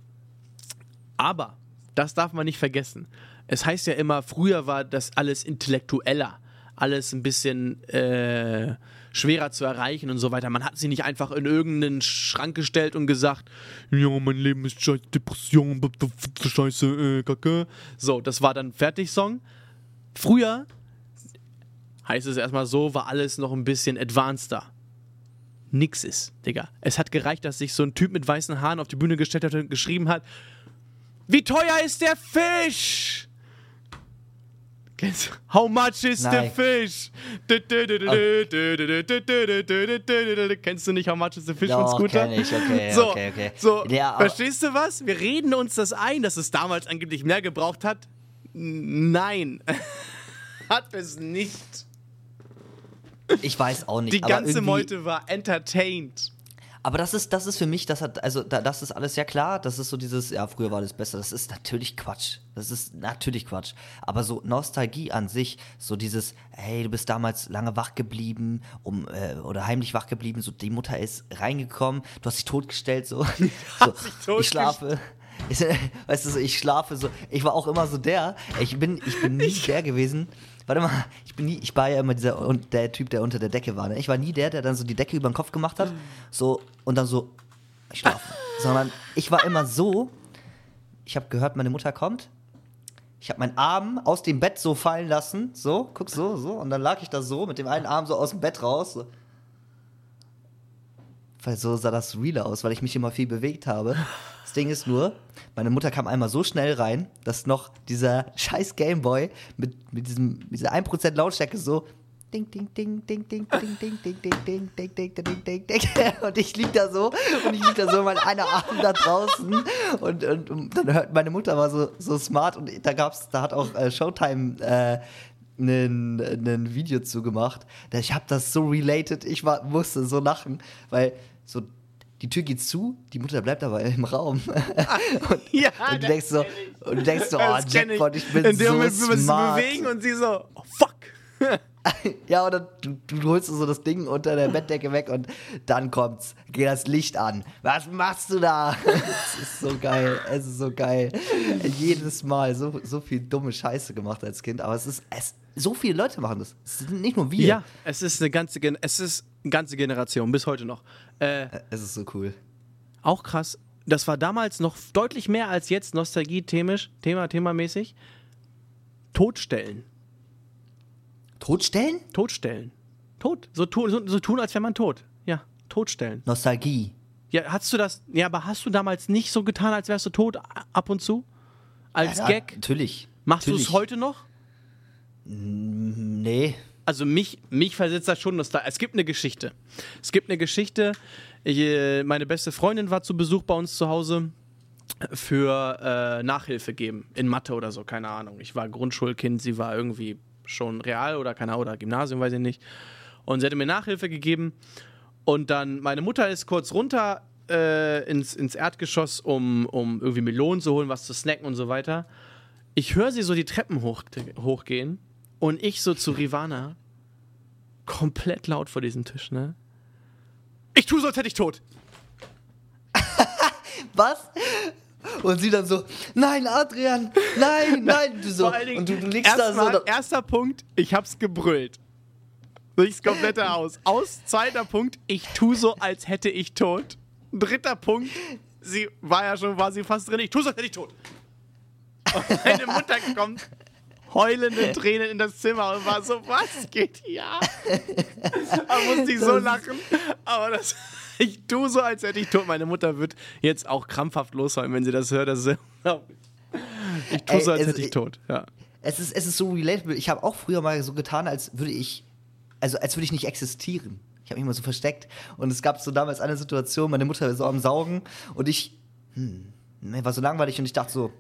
aber, das darf man nicht vergessen. Es heißt ja immer, früher war das alles intellektueller, alles ein bisschen äh, schwerer zu erreichen und so weiter. Man hat sie nicht einfach in irgendeinen Schrank gestellt und gesagt, ja, mein Leben ist scheiße, Depression, scheiße, äh, kacke. So, das war dann fertig Song. Früher heißt es erstmal so, war alles noch ein bisschen advanceder. Nix ist, Digga. Es hat gereicht, dass sich so ein Typ mit weißen Haaren auf die Bühne gestellt hat und geschrieben hat, wie teuer ist der Fisch? Kennst du? How much is Nein. the fish? Kennst du nicht How much is the fish von Scooter? kenn ich, okay, so, okay, okay. So, Ja, verstehst du was? Wir reden uns das ein, dass es damals angeblich mehr gebraucht hat. Nein. hat es nicht. Ich weiß auch nicht. Die aber ganze Meute war entertained. Aber das ist, das ist für mich, das hat, also da, das ist alles ja klar, das ist so dieses, ja, früher war das besser. Das ist natürlich Quatsch. Das ist natürlich Quatsch. Aber so Nostalgie an sich, so dieses, hey, du bist damals lange wach geblieben, um, äh, oder heimlich wach geblieben, so die Mutter ist reingekommen, du hast dich totgestellt, so. so dich totgest- ich schlafe. Ich, weißt du, so, ich schlafe so. Ich war auch immer so der. Ich bin, ich bin nie der gewesen. Warte mal, ich bin nie, ich war ja immer dieser und der Typ, der unter der Decke war. Ne? Ich war nie der, der dann so die Decke über den Kopf gemacht hat, so und dann so ich schlafe. Sondern ich war immer so. Ich habe gehört, meine Mutter kommt. Ich habe meinen Arm aus dem Bett so fallen lassen, so, guck so, so, und dann lag ich da so mit dem einen Arm so aus dem Bett raus. So. Weil so sah das real aus, weil ich mich immer viel bewegt habe. Das Ding ist nur, meine Mutter kam einmal so schnell rein, dass noch dieser scheiß Gameboy mit, mit, diesem, dieser 1% Lautstärke so ding, ding, ding, ding, ding, ding, ding, ding, ding, ding, ding, ding, ding, ding, ding. Und ich lieg da so und ich lieg da so, mein einer Arm da draußen und, und, und dann hört meine Mutter war so, so smart und da gab's, da hat auch äh, Showtime äh, ein, ein Video zugemacht. Da- Ich habe das so related, ich war, musste so lachen, weil so die Tür geht zu, die Mutter bleibt aber im Raum. und, Ja, und du denkst so, und du denkst so, oh, Jackpot, ich bin In dem so Moment, smart. bewegen und sie so, oh fuck. Ja, oder du, du holst so das Ding unter der Bettdecke weg und dann kommt's, geht das Licht an. Was machst du da? Es ist so geil, es ist so geil. Jedes Mal so, so viel dumme Scheiße gemacht als Kind, aber es ist, es, so viele Leute machen das. Es sind nicht nur wir. Ja, es ist eine ganze, Gen es ist eine ganze Generation, bis heute noch. Äh, Es ist so cool. auch krass. Das war damals noch deutlich mehr als jetzt Nostalgie-themisch, Thema, themamäßig. Totstellen. Totstellen? Totstellen. Tot. So, tu, so, so tun, als wäre man tot. Ja, totstellen. Nostalgie. Ja, hast du das, ja, aber hast du damals nicht so getan, als wärst du tot ab und zu? Als Ja, Gag? Natürlich. Machst du es heute noch? Nee. Also mich, mich versetzt das schon nostalgisch. Es gibt eine Geschichte. Es gibt eine Geschichte. Ich, äh, meine beste Freundin war zu Besuch bei uns zu Hause für äh, Nachhilfe geben in Mathe oder so, keine Ahnung. Ich war Grundschulkind, sie war irgendwie schon Real oder keine Ahnung, oder Gymnasium, weiß ich nicht. Und sie hatte mir Nachhilfe gegeben und dann meine Mutter ist kurz runter äh, ins, ins Erdgeschoss, um, um irgendwie Melonen zu holen, was zu snacken und so weiter. Ich höre sie so die Treppen hoch, hochgehen und ich so zu Rivana komplett laut vor diesem Tisch, ne? Ich tue so, als hätte ich tot. Was? Und sie dann so, nein, Adrian, nein, nein. Du so, Vor allen Dingen, und du, du liegst da so. erstmal- da- erster Punkt, ich hab's gebrüllt. Durchs komplette Haus. Aus. Zweiter Punkt, ich tu so, als hätte ich tot. Dritter Punkt, sie war ja schon, war sie fast drin. Ich tu so, als hätte ich tot. Und meine Mutter kommt heulende Tränen in das Zimmer und war so, was geht hier ab? Da musste ich so lachen. Aber das, ich tu so, als hätte ich tot. Meine Mutter wird jetzt auch krampfhaft losheulen, wenn sie das hört. Das ist ich tu Ey, so, als hätte ich tot. Ja. Es ist, es ist so relatable. Ich habe auch früher mal so getan, als würde ich, also als würde ich nicht existieren. Ich habe mich mal so versteckt. Und es gab so damals eine Situation, meine Mutter war so am Saugen und ich, hm, war so langweilig und ich dachte so,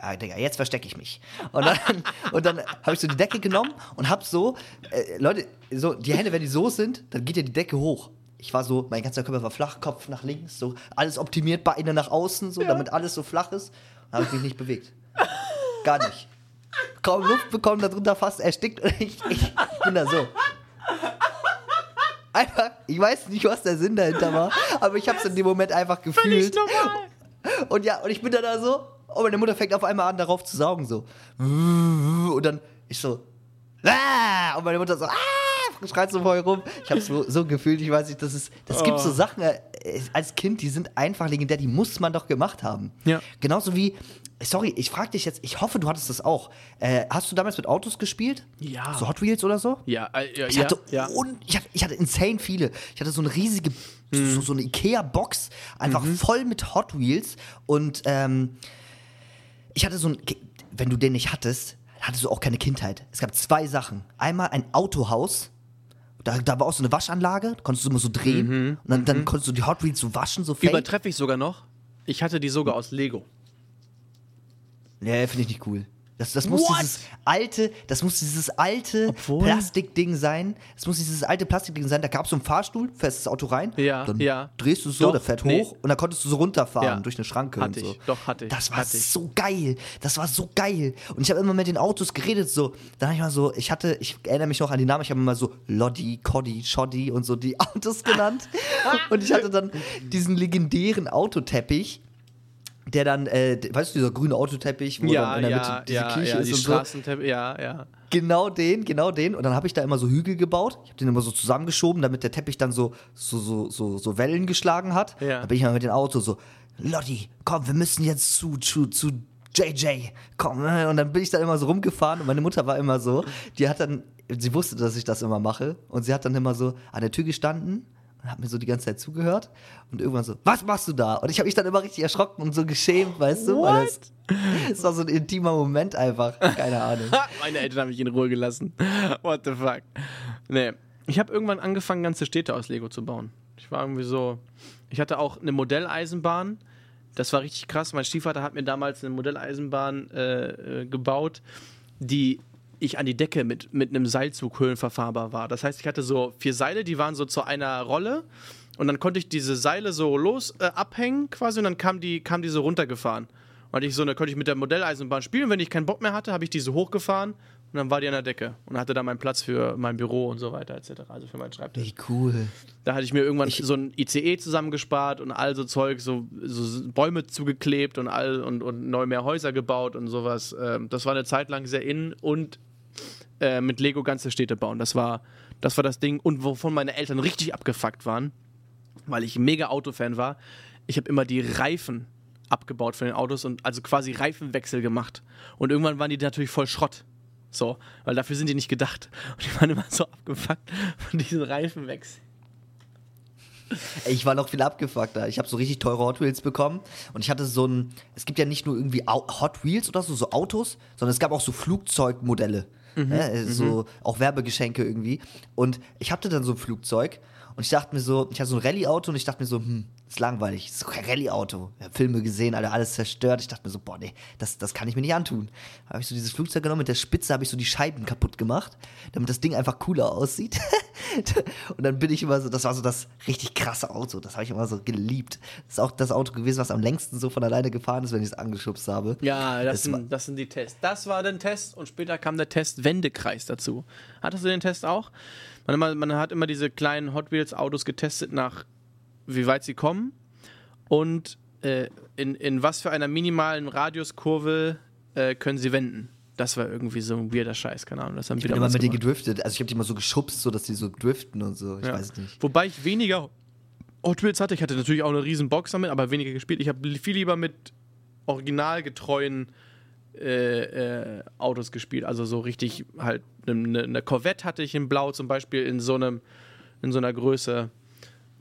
ja, Digga, jetzt verstecke ich mich. Und dann, und dann habe ich so die Decke genommen und habe so, äh, Leute, so, die Hände, wenn die so sind, dann geht ja die Decke hoch. Ich war so, mein ganzer Körper war flach, Kopf nach links, so alles optimiert, Beine nach außen, so, damit alles so flach ist. Dann habe ich mich nicht bewegt. Gar nicht. kaum Luft bekommen, darunter fast erstickt und ich, ich bin da so. Einfach, ich weiß nicht, was der Sinn dahinter war, aber ich habe es in dem Moment einfach gefühlt. normal. Und ja, und ich bin dann da so, und meine Mutter fängt auf einmal an, darauf zu saugen, so. Und dann ich so, ah! und meine Mutter so, ah! schreit so voll rum. Ich habe so, so gefühlt, ich weiß nicht, das ist, das gibt so Oh. Sachen äh, als Kind, die sind einfach legendär, die muss man doch gemacht haben. Ja. Genauso wie, sorry, ich frage dich jetzt, ich hoffe, du hattest das auch. Äh, hast du damals mit Autos gespielt? Ja. So Hot Wheels oder so? Ja, äh, ja, Ich hatte, ja. un, ich, hatte, ich hatte insane viele. Ich hatte so eine riesige, Mhm. so, so eine Ikea-Box, einfach voll mit Hot Wheels. Und ähm, ich hatte so ein, wenn du den nicht hattest, hattest du auch keine Kindheit. Es gab zwei Sachen. Einmal ein Autohaus. Da, da war auch so eine Waschanlage, da konntest du immer so drehen. Mhm. Und dann, dann konntest du die Hot Wheels so waschen, so fake. Übertreffe ich sogar noch. Ich hatte die sogar aus Lego. Nee, finde ich nicht cool. Das, das muss What? dieses alte, das muss dieses alte Obwohl? Plastikding sein. Das muss dieses alte Plastikding sein. Da gab es so einen Fahrstuhl, fährst das Auto rein, Ja, dann ja. drehst du es so, Doch, der fährt nee. hoch und dann konntest du so runterfahren Ja. durch eine Schranke Hatte und so. ich, doch, hatte ich, Das war hatte ich. so geil. Das war so geil. Und ich habe immer mit den Autos geredet so. Dann habe ich mal so, ich hatte, ich erinnere mich noch an die Namen, ich habe immer so Lodi, Coddy, Shoddy und so die Autos genannt. und ich hatte dann diesen legendären Autoteppich. Der dann, äh, weißt du, dieser grüne Autoteppich, wo Ja, dann in der ja, Mitte diese ja, Kirche ja, ist die und so. Ja, ja. Genau den, genau den. Und dann habe ich da immer so Hügel gebaut. Ich habe den immer so zusammengeschoben, damit der Teppich dann so, so, so, so, so Wellen geschlagen hat. Ja. Da bin ich mal mit dem Auto so, Lotti, komm, wir müssen jetzt zu, zu, zu JJ, komm. Und dann bin ich da immer so rumgefahren und meine Mutter war immer so, die hat dann, sie wusste, dass ich das immer mache. Und sie hat dann immer so an der Tür gestanden und hat mir so die ganze Zeit zugehört. Und irgendwann so, was machst du da? Und ich habe mich dann immer richtig erschrocken und so geschämt, weißt du? Weil das, das war so ein intimer Moment einfach. Keine Ahnung. Meine Eltern haben mich in Ruhe gelassen. What the fuck? Nee. Ich habe irgendwann angefangen, ganze Städte aus Lego zu bauen. Ich war irgendwie so. Ich hatte auch eine Modelleisenbahn. Das war richtig krass. Mein Stiefvater hat mir damals eine Modelleisenbahn äh, äh, gebaut, die ich an die Decke mit, mit einem Seilzug höhenverfahrbar war. Das heißt, ich hatte so vier Seile, die waren so zu einer Rolle. Und dann konnte ich diese Seile so los äh, abhängen quasi und dann kam die, kam die so runtergefahren. Und ich so, dann konnte ich mit der Modelleisenbahn spielen. Wenn ich keinen Bock mehr hatte, habe ich diese hochgefahren und dann war die an der Decke und hatte da meinen Platz für mein Büro und so weiter etc. Also für meinen Schreibtisch. Wie cool. Da hatte ich mir irgendwann Ich- so ein ICE zusammengespart und all so Zeug, so, so Bäume zugeklebt und all und, und neu mehr Häuser gebaut und sowas. Ähm, das war eine Zeit lang sehr in und äh, mit Lego ganze Städte bauen. Das war, das war das Ding und wovon meine Eltern richtig abgefuckt waren, weil ich mega Autofan war. Ich habe immer die Reifen abgebaut von den Autos und also quasi Reifenwechsel gemacht. Und irgendwann waren die natürlich voll Schrott. So, weil dafür sind die nicht gedacht. Und die waren immer so abgefuckt von diesen Reifenwechseln. Ey, Ich war noch viel abgefuckter. Ich habe so richtig teure Hot Wheels bekommen und ich hatte so ein. Es gibt ja nicht nur irgendwie Hot Wheels oder so, so Autos, sondern es gab auch so Flugzeugmodelle. ne? Äh, So auch Werbegeschenke irgendwie. Und ich hatte dann so ein Flugzeug und ich dachte mir so, ich hatte so ein Rallye-Auto und ich dachte mir so, hm, ist langweilig, das ist kein Rallye-Auto. Ich hab Filme gesehen, alle alles zerstört. Ich dachte mir so, boah, nee, das, das kann ich mir nicht antun. Habe ich so dieses Flugzeug genommen, mit der Spitze habe ich so die Scheiben kaputt gemacht, damit das Ding einfach cooler aussieht. und dann bin ich immer so, das war so das richtig krasse Auto, das habe ich immer so geliebt. Das ist auch das Auto gewesen, was am längsten so von alleine gefahren ist, wenn ich es angeschubst habe. Ja, das, Das war- sind, das sind die Tests. Das war der Test und später kam der Test Wendekreis dazu. Hattest du den Test auch? Man, immer, man hat immer diese kleinen Hot Wheels Autos getestet nach wie weit sie kommen und äh, in, in was für einer minimalen Radiuskurve äh, können sie wenden. Das war irgendwie so ein weirder Scheiß, keine Ahnung. Das haben Ich bin immer mit denen gedriftet. Also ich habe die immer so geschubst, so dass die so driften und so. Ich Ja. weiß nicht. Wobei ich weniger Hot Wheels hatte. Ich hatte natürlich auch eine riesen Box damit, aber weniger gespielt. Ich habe viel lieber mit originalgetreuen äh, äh, Autos gespielt. Also so richtig halt eine, eine Corvette hatte ich in Blau zum Beispiel in so einem in so einer Größe.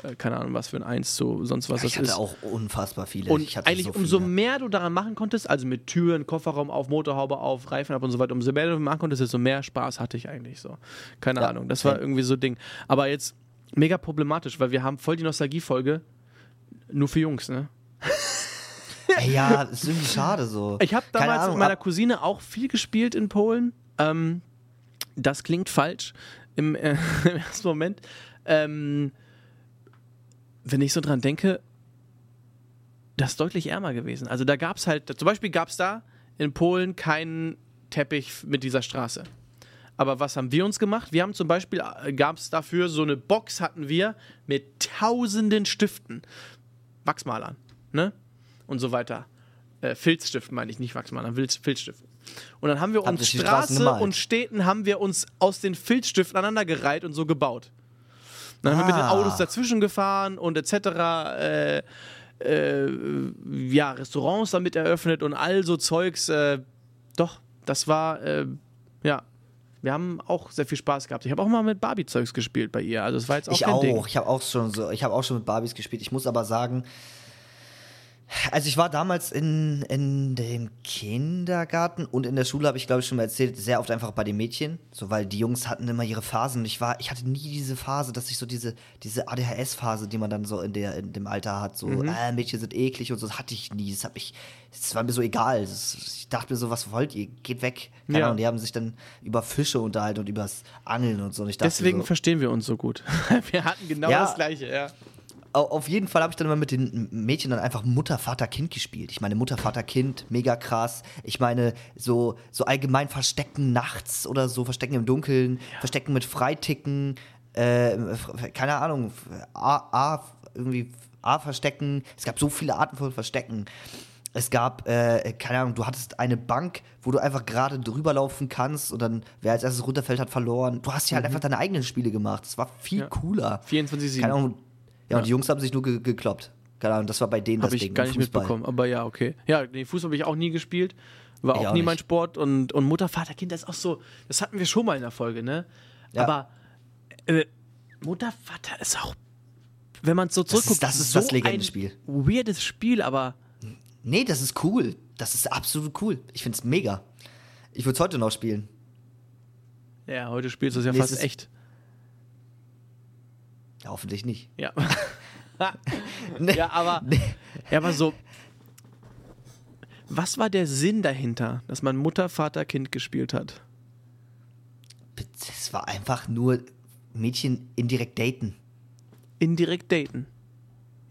Äh, keine Ahnung, was für ein 1 zu sonst was ich das hatte ist. auch unfassbar viele. Und ich hatte eigentlich so umso viele. mehr du daran machen konntest, also mit Türen, Kofferraum auf, Motorhaube auf, Reifen ab und so weiter, umso mehr du machen konntest, desto mehr Spaß hatte ich eigentlich so. Keine Ja, Ahnung, das war same. irgendwie so Ding. Aber jetzt mega problematisch, weil wir haben voll die Nostalgiefolge nur für Jungs, ne? Ey, ja, ist irgendwie schade so. Ich habe damals Ahnung, mit meiner Cousine auch viel gespielt in Polen. Ähm, das klingt falsch im, äh, im ersten Moment. Ähm, wenn ich so dran denke, das ist deutlich ärmer gewesen. Also da gab es halt, zum Beispiel gab es da in Polen keinen Teppich mit dieser Straße. Aber was haben wir uns gemacht? Wir haben zum Beispiel, gab es dafür so eine Box, hatten wir mit tausenden Stiften. Wachsmalern, ne? Und so weiter. Äh, Filzstiften meine ich, nicht Wachsmalern, Filz, Filzstiften. Und dann haben wir Haben uns Straße und Städten haben wir uns aus den Filzstiften aneinandergereiht und so gebaut. Dann haben wir mit den Ah. Autos dazwischen gefahren und etc. Äh, äh, ja, Restaurants damit eröffnet und all so Zeugs. Äh, doch, das war, äh, ja, wir haben auch sehr viel Spaß gehabt. Ich habe auch mal mit Barbie-Zeugs gespielt bei ihr. Also es war jetzt auch Ich kein auch. Ding. Ich habe auch schon so, ich habe auch schon mit Barbies gespielt. Ich muss aber sagen, also ich war damals in, in dem Kindergarten und in der Schule, habe ich glaube ich schon mal erzählt, sehr oft einfach bei den Mädchen, so weil die Jungs hatten immer ihre Phasen und ich war, ich hatte nie diese Phase, dass ich so diese, diese ADHS-Phase, die man dann so in der, in dem Alter hat, so, Mhm. äh, Mädchen sind eklig und so, das hatte ich nie. Das hab ich, das war mir so egal. Das, ich dachte mir so, was wollt ihr? Geht weg. Keine Ja. Ahnung, die haben sich dann über Fische unterhalten und übers Angeln und so. Und Deswegen so, verstehen wir uns so gut. wir hatten genau Ja. das Gleiche, ja. Au- auf jeden Fall habe ich dann immer mit den Mädchen dann einfach Mutter, Vater, Kind gespielt. Ich meine, Mutter, Vater, Kind, mega krass. Ich meine, so, so allgemein Verstecken nachts oder so, Verstecken im Dunkeln, Verstecken mit Freiticken, äh, keine Ahnung, A, A, irgendwie A verstecken. Es gab so viele Arten von Verstecken. Es gab, äh, keine Ahnung, du hattest eine Bank, wo du einfach gerade drüber laufen kannst und dann, wer als erstes runterfällt, hat verloren. Du hast ja halt einfach deine eigenen Spiele gemacht. Das war viel Mhm. Ja. cooler. 24/7. Keine Ahnung. Ja, Ja. und die Jungs haben sich nur ge gekloppt. Keine Ahnung, das war bei denen das Habe ich Ding. gar im nicht Fußball. mitbekommen, aber ja, okay. Ja, nee, Fußball habe ich auch nie gespielt. War Ich auch nie nicht. mein Sport und, und Mutter, Vater, Kind, das ist auch so, das hatten wir schon mal in der Folge, ne? Ja. Aber äh, Mutter, Vater ist auch, wenn man so ist- zurückguckt, das ist so das ein weirdes Spiel, aber Nee, das ist cool. Das ist absolut cool. Ich find's mega. Ich würde es heute noch spielen. ja, heute spielst du es ja Nächstes- fast echt. Ja, hoffentlich nicht. Ja. Nee. ja, aber, Nee. ja, aber so, was war der Sinn dahinter, dass man Mutter, Vater, Kind gespielt hat? Es war einfach nur Mädchen indirekt daten. Indirekt daten.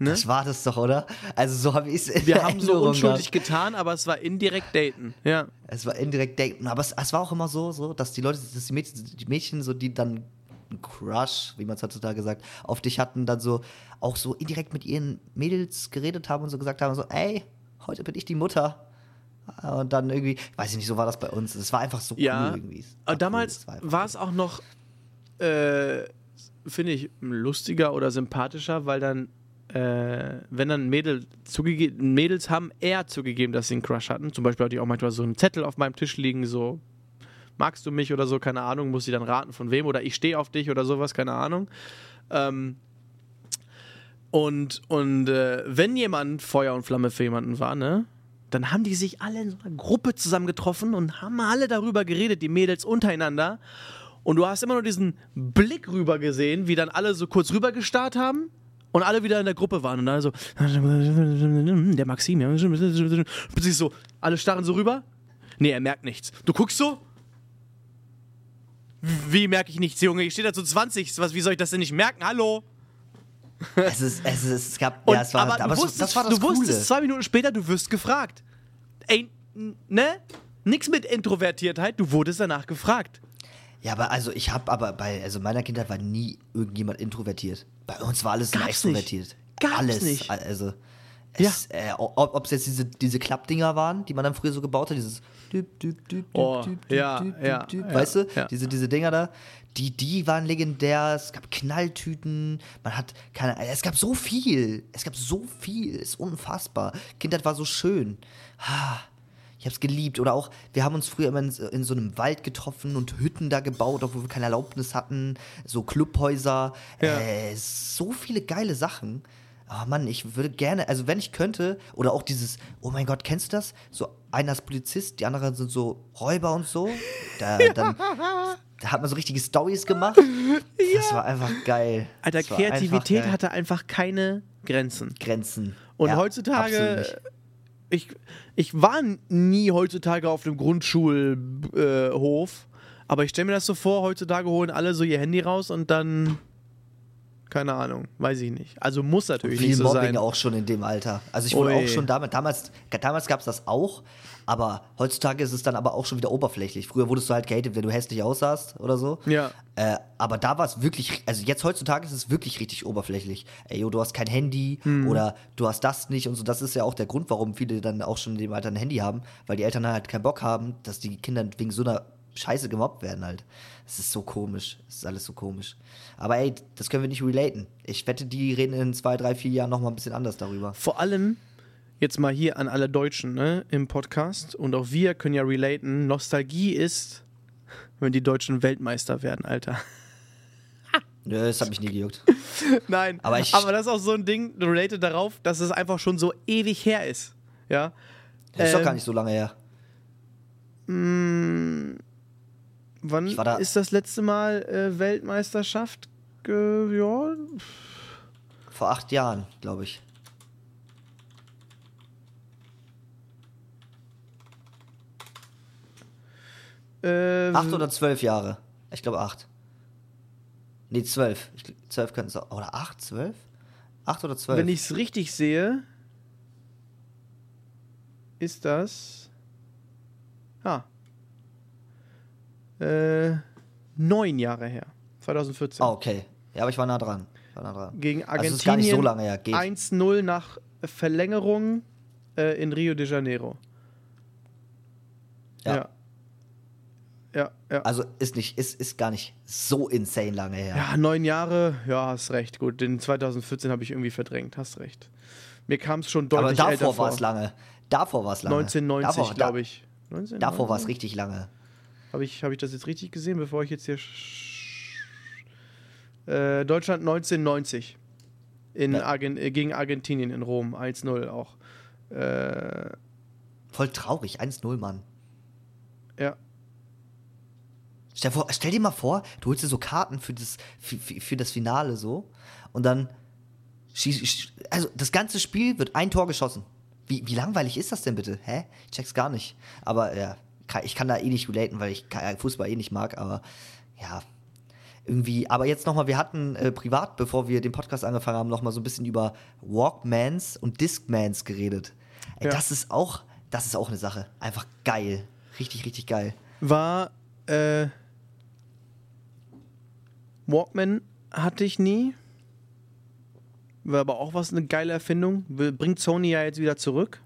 Ne? Das war das doch, oder? Also so habe ich es Wir haben so unschuldig getan, aber es war indirekt daten. Ja. Es war indirekt daten, aber es, es war auch immer so, so, dass die Leute, dass die Mädchen, die Mädchen so, die dann einen Crush, wie man es heutzutage sagt, auf dich hatten, dann so auch so indirekt mit ihren Mädels geredet haben und so gesagt haben, so, ey, heute bin ich die Mutter. Und dann irgendwie, weiß ich nicht, so war das bei uns. Es war einfach so Ja, cool irgendwie. Aber cool, damals es war es auch noch, äh, finde ich, lustiger oder sympathischer, weil dann, äh, wenn dann Mädel Mädels haben eher zugegeben, dass sie einen Crush hatten. Zum Beispiel hatte ich auch manchmal so einen Zettel auf meinem Tisch liegen, so, magst du mich oder so, keine Ahnung, muss sie dann raten von wem oder ich stehe auf dich oder sowas, keine Ahnung. Ähm, und und äh, wenn jemand Feuer und Flamme für jemanden war, ne, dann haben die sich alle in so einer Gruppe zusammengetroffen und haben alle darüber geredet, die Mädels untereinander. Und du hast immer nur diesen Blick rüber gesehen, wie dann alle so kurz rüber gestarrt haben und alle wieder in der Gruppe waren. Und dann so, der Maxim, ja, plötzlich so, alle starren so rüber. Nee, er merkt nichts. Du guckst so. Wie merke ich nichts, Junge? Ich stehe da zu 20. Was, wie soll ich das denn nicht merken? Hallo? es, ist, es, ist, es gab, Und, ja, es war, aber aber, du es- wusstest, das war das du wusstest zwei Minuten später, du wirst gefragt. Ey, ne? Nix mit Introvertiertheit, du wurdest danach gefragt. Ja, aber also ich habe aber bei also meiner Kindheit war nie irgendjemand introvertiert. Bei uns war alles Gab's extrovertiert. Gab's alles. nicht. Also es, äh, ob es jetzt diese, diese Klappdinger waren, die man dann früher so gebaut hat, dieses düp, düp, düp, Oh, düp, düp, ja, düp, ja, düp, ja, weißt du? ja. Diese, diese Dinger da, die, die waren legendär. Es gab Knalltüten, man hat keine, es gab so viel. Es gab so viel, ist unfassbar. Kindheit war so schön. Ah, Ich hab's geliebt. Oder auch, wir haben uns früher immer in, in so einem Wald getroffen und Hütten da gebaut, obwohl wir keine Erlaubnis hatten. So Clubhäuser. Äh, so viele geile Sachen. Oh Mann, ich würde gerne, also wenn ich könnte, oder auch dieses, oh mein Gott, kennst du das? So einer ist Polizist, die anderen sind so Räuber und so. Da, dann, da hat man so richtige Stories gemacht. Das war einfach geil. Alter, Das Kreativität einfach hatte einfach keine Grenzen. Grenzen. Und Ja, heutzutage, ich, ich war nie heutzutage auf einem Grundschulhof, äh, aber ich stelle mir das so vor, heutzutage holen alle so ihr Handy raus und dann, Keine Ahnung. Weiß ich nicht. Also muss natürlich Viel nicht so Mobbing sein. auch schon in dem Alter. Also ich wurde Ui. auch schon damit, damals, damals gab es das auch, aber heutzutage ist es dann aber auch schon wieder oberflächlich. Früher wurdest du halt gehatet, wenn du hässlich aussahst oder so. Ja. Äh, aber da war es wirklich, also jetzt heutzutage ist es wirklich richtig oberflächlich. Ey, yo, du hast kein Handy Hm. oder du hast das nicht und so. Das ist ja auch der Grund, warum viele dann auch schon in dem Alter ein Handy haben, weil die Eltern halt keinen Bock haben, dass die Kinder wegen so einer Scheiße gemobbt werden halt. Es ist so komisch. Es ist alles so komisch. Aber ey, das können wir nicht relaten. Ich wette, die reden in zwei, drei, vier Jahren nochmal ein bisschen anders darüber. Vor allem, jetzt mal hier an alle Deutschen ne, im Podcast und auch wir können ja relaten, Nostalgie ist, wenn die Deutschen Weltmeister werden, Alter. Nö, das hat mich nie gejuckt. Nein, Aber ich- aber das ist auch so ein Ding, related darauf, dass es einfach schon so ewig her ist. Ja. Das ist doch Ähm, gar nicht so lange her. Wann da- ist das letzte Mal äh, Weltmeisterschaft? Ge ja, Vor acht Jahren, glaube ich. äh, Acht oder zwölf Jahre. Ich glaube acht. Nee, zwölf. Ich, zwölf könnten es auch. Oder acht, zwölf? Acht oder zwölf? wenn ich es richtig sehe, ist das. Ah. Äh, neun Jahre her. 2014. Ah, okay. Ja, aber ich war nah dran. War nah dran. Gegen Also Argentinien. nicht so lange. Geht. 1-0 nach Verlängerung äh, in Rio de Janeiro. Ja. Ja. Ja, ja. Also ist nicht, ist, ist gar nicht so insane lange her. Ja, neun Jahre, ja, hast recht. Gut, den 2014 habe ich irgendwie verdrängt, hast recht. Mir kam es schon aber deutlich älter davor vor. war es lange. Davor war es lange. 1990, davor, glaube ich. 1990? Davor war es richtig lange. Habe ich, hab ich das jetzt richtig gesehen, bevor ich jetzt hier. Äh, Deutschland 1990. In. Argen äh, gegen Argentinien in Rom. 1-0 auch. Äh, Voll traurig. 1-0, Mann. ja. Stell, vor, stell dir mal vor, du holst dir so Karten für das, für, für, das Finale so und dann also das ganze Spiel wird ein Tor geschossen. Wie, wie langweilig ist das denn bitte? Hä? Ich check's gar nicht. Aber ja, ich kann da eh nicht relaten, weil ich ka- Fußball eh nicht mag, aber ja. Irgendwie, aber jetzt nochmal, wir hatten äh, privat, bevor wir den Podcast angefangen haben, nochmal so ein bisschen über Walkmans und Discmans geredet. Ey, Ja. Das ist auch, das ist auch eine Sache. Einfach geil. Richtig, richtig geil. War. Äh, Walkman hatte ich nie. War aber auch was eine geile Erfindung. Bringt Sony ja jetzt wieder zurück.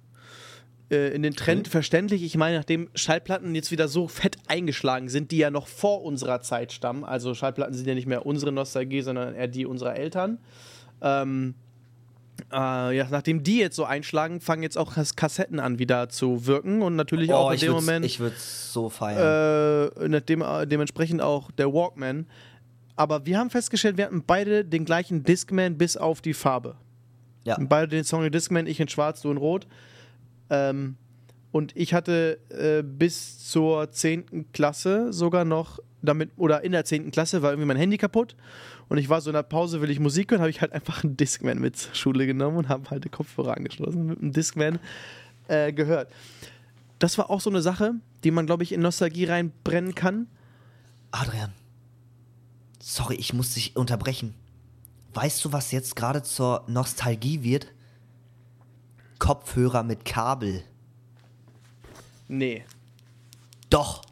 Äh, in den Trend verständlich. Ich meine, nachdem Schallplatten jetzt wieder so fett eingeschlagen sind, die ja noch vor unserer Zeit stammen. Also Schallplatten sind ja nicht mehr unsere Nostalgie, sondern eher die unserer Eltern. Ähm, äh, ja, nachdem die jetzt so einschlagen, fangen jetzt auch Kas- Kassetten an wieder zu wirken und natürlich auch in Oh, ich dem Moment Ich würde so feiern. äh, nachdem, äh, dementsprechend auch der Walkman. Aber wir haben festgestellt, wir hatten beide den gleichen Discman bis auf die Farbe. ja. Beide den Sony Discman, ich in schwarz, du in rot. Ähm, und ich hatte äh, bis zur 10. Klasse sogar noch damit, oder in der 10. Klasse war irgendwie mein Handy kaputt. Und ich war so in der Pause, will ich Musik hören, habe ich halt einfach einen Discman mit zur Schule genommen und habe halt die Kopfhörer angeschlossen, mit einem Discman äh, gehört. Das war auch so eine Sache, die man, glaube ich, in Nostalgie reinbrennen kann. Adrian. Sorry, ich muss dich unterbrechen. Weißt du, was jetzt gerade zur Nostalgie wird? Kopfhörer mit Kabel. Nee. Doch.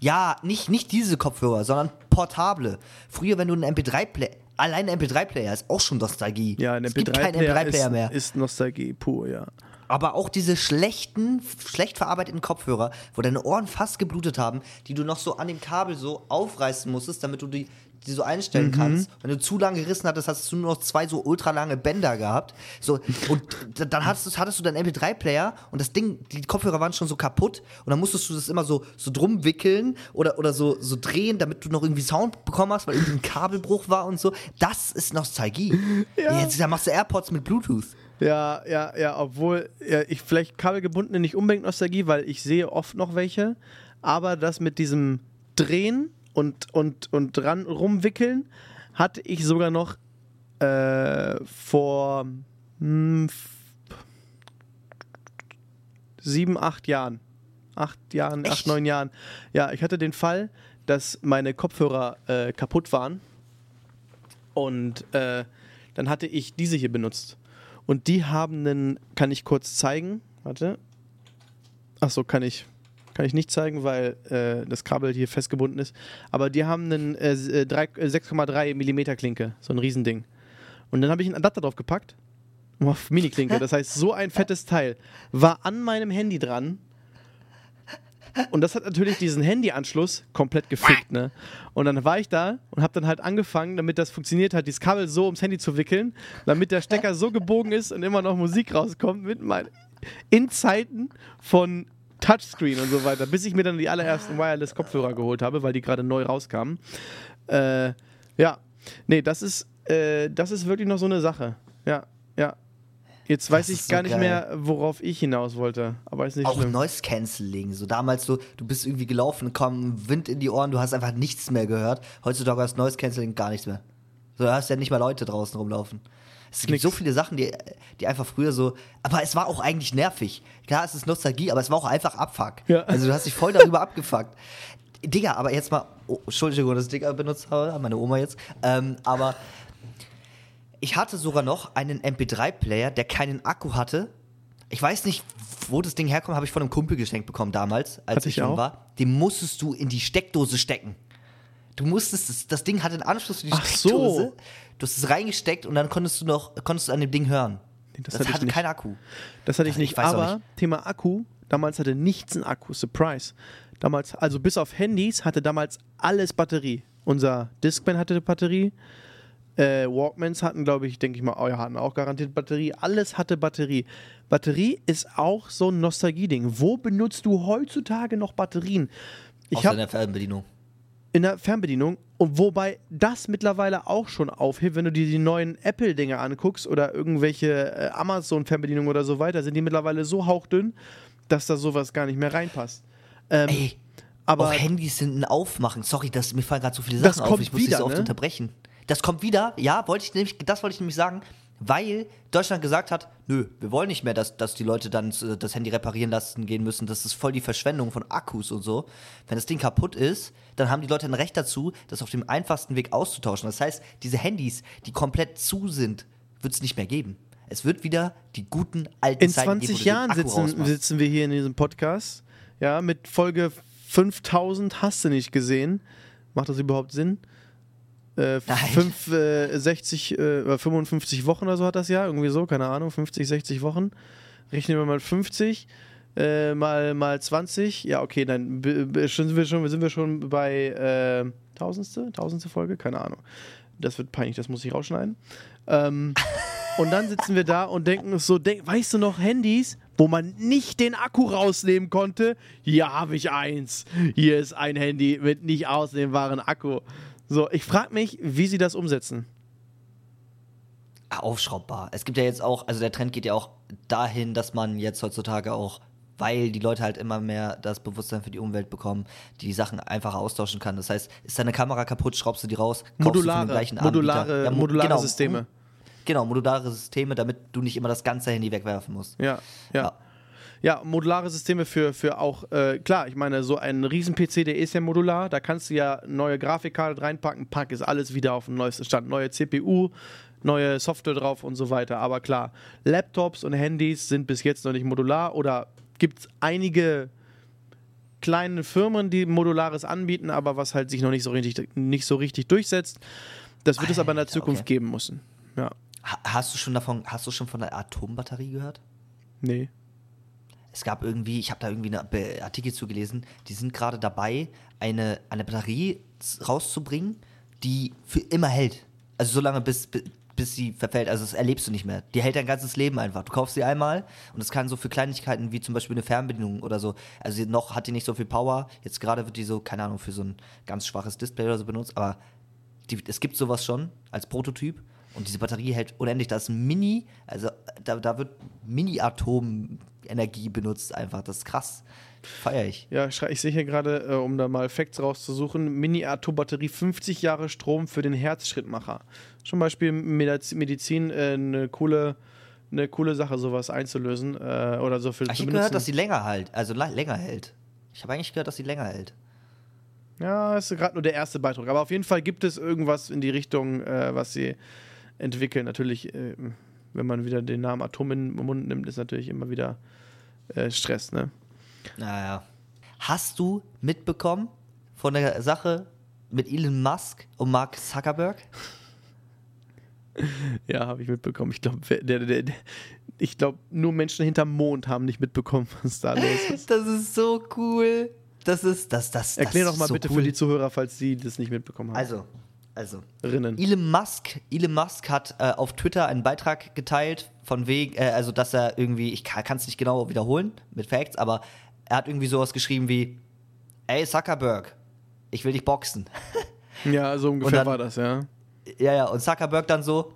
Ja, nicht, nicht diese Kopfhörer, sondern portable. Früher, wenn du einen MP3-Player. Allein ein MP3-Player ist auch schon Nostalgie. Ja, ein es gibt keinen MP3-Player MP3-Player ist, mehr. ist Nostalgie pur, ja. Aber auch diese schlechten, schlecht verarbeiteten Kopfhörer, wo deine Ohren fast geblutet haben, die du noch so an dem Kabel so aufreißen musstest, damit du die, die so einstellen Mhm. kannst. Wenn du zu lang gerissen hattest, hast du nur noch zwei so ultralange Bänder gehabt. So, und dann hattest, du- hattest du deinen MP3-Player und das Ding, die Kopfhörer waren schon so kaputt und dann musstest du das immer so, so drum wickeln oder, oder so, so drehen, damit du noch irgendwie Sound bekommen hast, weil irgendwie ein Kabelbruch war und so. Das ist Nostalgie. Jetzt da machst du AirPods mit Bluetooth. Ja, ja, ja, obwohl ja, ich vielleicht kabelgebundene nicht unbedingt Nostalgie, weil ich sehe oft noch welche, aber das mit diesem Drehen und, und, und dran rumwickeln hatte ich sogar noch äh, vor hm, f- sieben, acht Jahren. Acht Jahren, acht, Echt? neun Jahren. Ja, ich hatte den Fall, dass meine Kopfhörer äh, kaputt waren Und äh, dann hatte ich diese hier benutzt. Und die haben einen, kann ich kurz zeigen? Warte. Achso, kann ich. Kann ich nicht zeigen, weil äh, das Kabel hier festgebunden ist. Aber die haben einen äh, 6,3 mm Klinke, so ein Riesending. Und dann habe ich einen Adapter drauf gepackt. Auf Mini-Klinke. Das heißt, so ein fettes Teil war an meinem Handy dran. Und das hat natürlich diesen Handyanschluss komplett gefickt, ne? Und dann war ich da und habe dann halt angefangen, damit das funktioniert hat, dieses Kabel so ums Handy zu wickeln, damit der Stecker so gebogen ist und immer noch Musik rauskommt mit mein in Zeiten von Touchscreen und so weiter, bis ich mir dann die allerersten Wireless-Kopfhörer geholt habe, weil die gerade neu rauskamen. Äh, ja, nee, das ist, äh, das ist wirklich noch so eine Sache. Ja, ja. Jetzt weiß Das ich gar so nicht geil. mehr, worauf ich hinaus wollte. Aber ist nicht Auch schlimm. Noise Cancelling. So damals so, du bist irgendwie gelaufen, kam Wind in die Ohren, du hast einfach nichts mehr gehört. Heutzutage hast Noise Cancelling gar nichts mehr. So, da hast ja nicht mal Leute draußen rumlaufen. Es gibt Nix. so viele Sachen, die, die einfach früher so. Aber es war auch eigentlich nervig. Klar, es ist Nostalgie, aber es war auch einfach Abfuck. Ja. Also du hast dich voll darüber abgefuckt. Digga, aber jetzt mal. Oh, Entschuldigung, dass ich Digga benutzt habe, meine Oma jetzt. Ähm, aber ich hatte sogar noch einen MP3-Player, der keinen Akku hatte. Ich weiß nicht, wo das Ding herkommt, habe ich von einem Kumpel geschenkt bekommen damals, als Hatte ich jung war. Den musstest du in die Steckdose stecken. Du musstest, das, das Ding hatte einen Anschluss für die Ach so. Steckdose. Du hast es reingesteckt und dann konntest du noch, konntest du an dem Ding hören. Nee, das das hatte hatte keinen Akku. Das hatte ich Das- nicht. ich aber nicht. Thema Akku, damals hatte nichts einen Akku. Surprise. Damals, also bis auf Handys hatte damals alles Batterie. Unser Discman hatte eine Batterie. Äh, Walkmans hatten, glaube ich, denke ich mal, oh ja, hatten auch garantiert Batterie. Alles hatte Batterie. Batterie ist auch so ein Nostalgie-Ding. Wo benutzt du heutzutage noch Batterien? Ich Außer in der Fernbedienung. in der Fernbedienung und wobei das mittlerweile auch schon aufhebt, wenn du dir die neuen Apple-Dinge anguckst oder irgendwelche äh, Amazon-Fernbedienungen oder so weiter, sind die mittlerweile so hauchdünn, dass da sowas gar nicht mehr reinpasst. Ähm, Ey, aber auch Handys sind ein Aufmachen. Sorry, das, mir fallen gerade so viele Sachen auf. kommt Ich muss dich wieder, so oft ne? unterbrechen. Das kommt wieder, ja, wollte ich nämlich, das wollte ich nämlich sagen, weil Deutschland gesagt hat, nö, wir wollen nicht mehr, dass, dass die Leute dann äh, das Handy reparieren lassen gehen müssen. Das ist voll die Verschwendung von Akkus und so. Wenn das Ding kaputt ist, dann haben die Leute ein Recht dazu, das auf dem einfachsten Weg auszutauschen. Das heißt, diese Handys, die komplett zu sind, wird es nicht mehr geben. Es wird wieder die guten alten in Zeiten geben, wo 20 du den Jahren sitzen, sitzen wir hier in diesem Podcast, ja, mit Folge 5000 hast du nicht gesehen. Macht das überhaupt Sinn? Äh, fünf, äh, 60, äh, oder 55 Wochen oder so hat das Jahr, irgendwie so, keine Ahnung, 50, 60 Wochen. Rechnen wir mal 50, äh, mal, mal 20, ja, okay, dann sind wir schon, sind wir schon bei äh, tausendste, tausendste Folge, keine Ahnung. Das wird peinlich, das muss ich rausschneiden. Ähm, und dann sitzen wir da und denken uns so, denk, weißt du noch, Handys, wo man nicht den Akku rausnehmen konnte? Hier habe ich eins. Hier ist ein Handy mit nicht ausnehmbaren Akku. So, ich frage mich, wie sie das umsetzen. aufschraubbar. Es gibt ja jetzt auch, also der Trend geht ja auch dahin, dass man jetzt heutzutage auch, weil die Leute halt immer mehr das Bewusstsein für die Umwelt bekommen, die Sachen einfacher austauschen kann. Das heißt, ist deine Kamera kaputt, schraubst du die raus, du Modulare, dem gleichen modulare. Ja, mo- modulare genau, Systeme. Genau, modulare Systeme, damit du nicht immer das ganze Handy wegwerfen musst. Ja, ja. Ja. Ja, modulare Systeme für, für auch, äh, klar, ich meine, so ein Riesen-PC, der ist ja modular, da kannst du ja neue Grafikkarte reinpacken, pack ist alles wieder auf den neuesten Stand. Neue CPU, neue Software drauf und so weiter. Aber klar, Laptops und Handys sind bis jetzt noch nicht modular oder gibt es einige kleine Firmen, die modulares anbieten, aber was halt sich noch nicht so richtig, nicht so richtig durchsetzt. Das wird es aber in der Alter, Zukunft okay. geben müssen. Ja. Ha- Hast du schon davon, hast du schon von der Atombatterie gehört? Nee. Es gab irgendwie, ich habe da irgendwie einen Artikel zugelesen, die sind gerade dabei, eine, eine Batterie rauszubringen, die für immer hält. Also so lange, bis, bi- bis sie verfällt. Also das erlebst du nicht mehr. Die hält dein ganzes Leben einfach. Du kaufst sie einmal und es kann so für Kleinigkeiten wie zum Beispiel eine Fernbedienung oder so. Also noch hat die nicht so viel Power. Jetzt gerade wird die so, keine Ahnung, für so ein ganz schwaches Display oder so benutzt. Aber die, es gibt sowas schon als Prototyp. Und diese Batterie hält unendlich. Da ist ein Mini, also da, da wird Mini-Atomenergie benutzt einfach. Das ist krass. Feier ich. Ja, ich sehe hier gerade, äh, um da mal Facts rauszusuchen, Mini-Atom-Batterie 50 Jahre Strom für den Herzschrittmacher. Zum Beispiel Mediz- Medizin äh, eine coole, eine coole Sache, sowas einzulösen äh, oder so für Ich habe gehört, dass sie länger halt, also länger hält. Ich habe eigentlich gehört, dass sie länger hält. Ja, ist gerade nur der erste Beitrag. Aber auf jeden Fall gibt es irgendwas in die Richtung, äh, was sie entwickeln. Natürlich, äh, wenn man wieder den Namen Atom in den Mund nimmt, ist natürlich immer wieder äh, Stress, ne? Naja. Hast du mitbekommen von der Sache mit Elon Musk und Mark Zuckerberg? Ja, habe ich mitbekommen. Ich glaube, der, der, der, ich glaube, nur Menschen hinterm Mond haben nicht mitbekommen, was da los ist. Das ist so cool. Das ist das das. Erklär das doch mal so bitte cool. für die Zuhörer, falls sie das nicht mitbekommen haben. Also, also. Rinnen. Elon Musk, Elon Musk hat äh, auf Twitter einen Beitrag geteilt, von wegen, äh, also dass er irgendwie, ich kann es nicht genau wiederholen mit Facts, aber er hat irgendwie sowas geschrieben wie, ey Zuckerberg, ich will dich boxen. Ja, so ungefähr dann- war das, ja. ja, ja, und Zuckerberg dann so,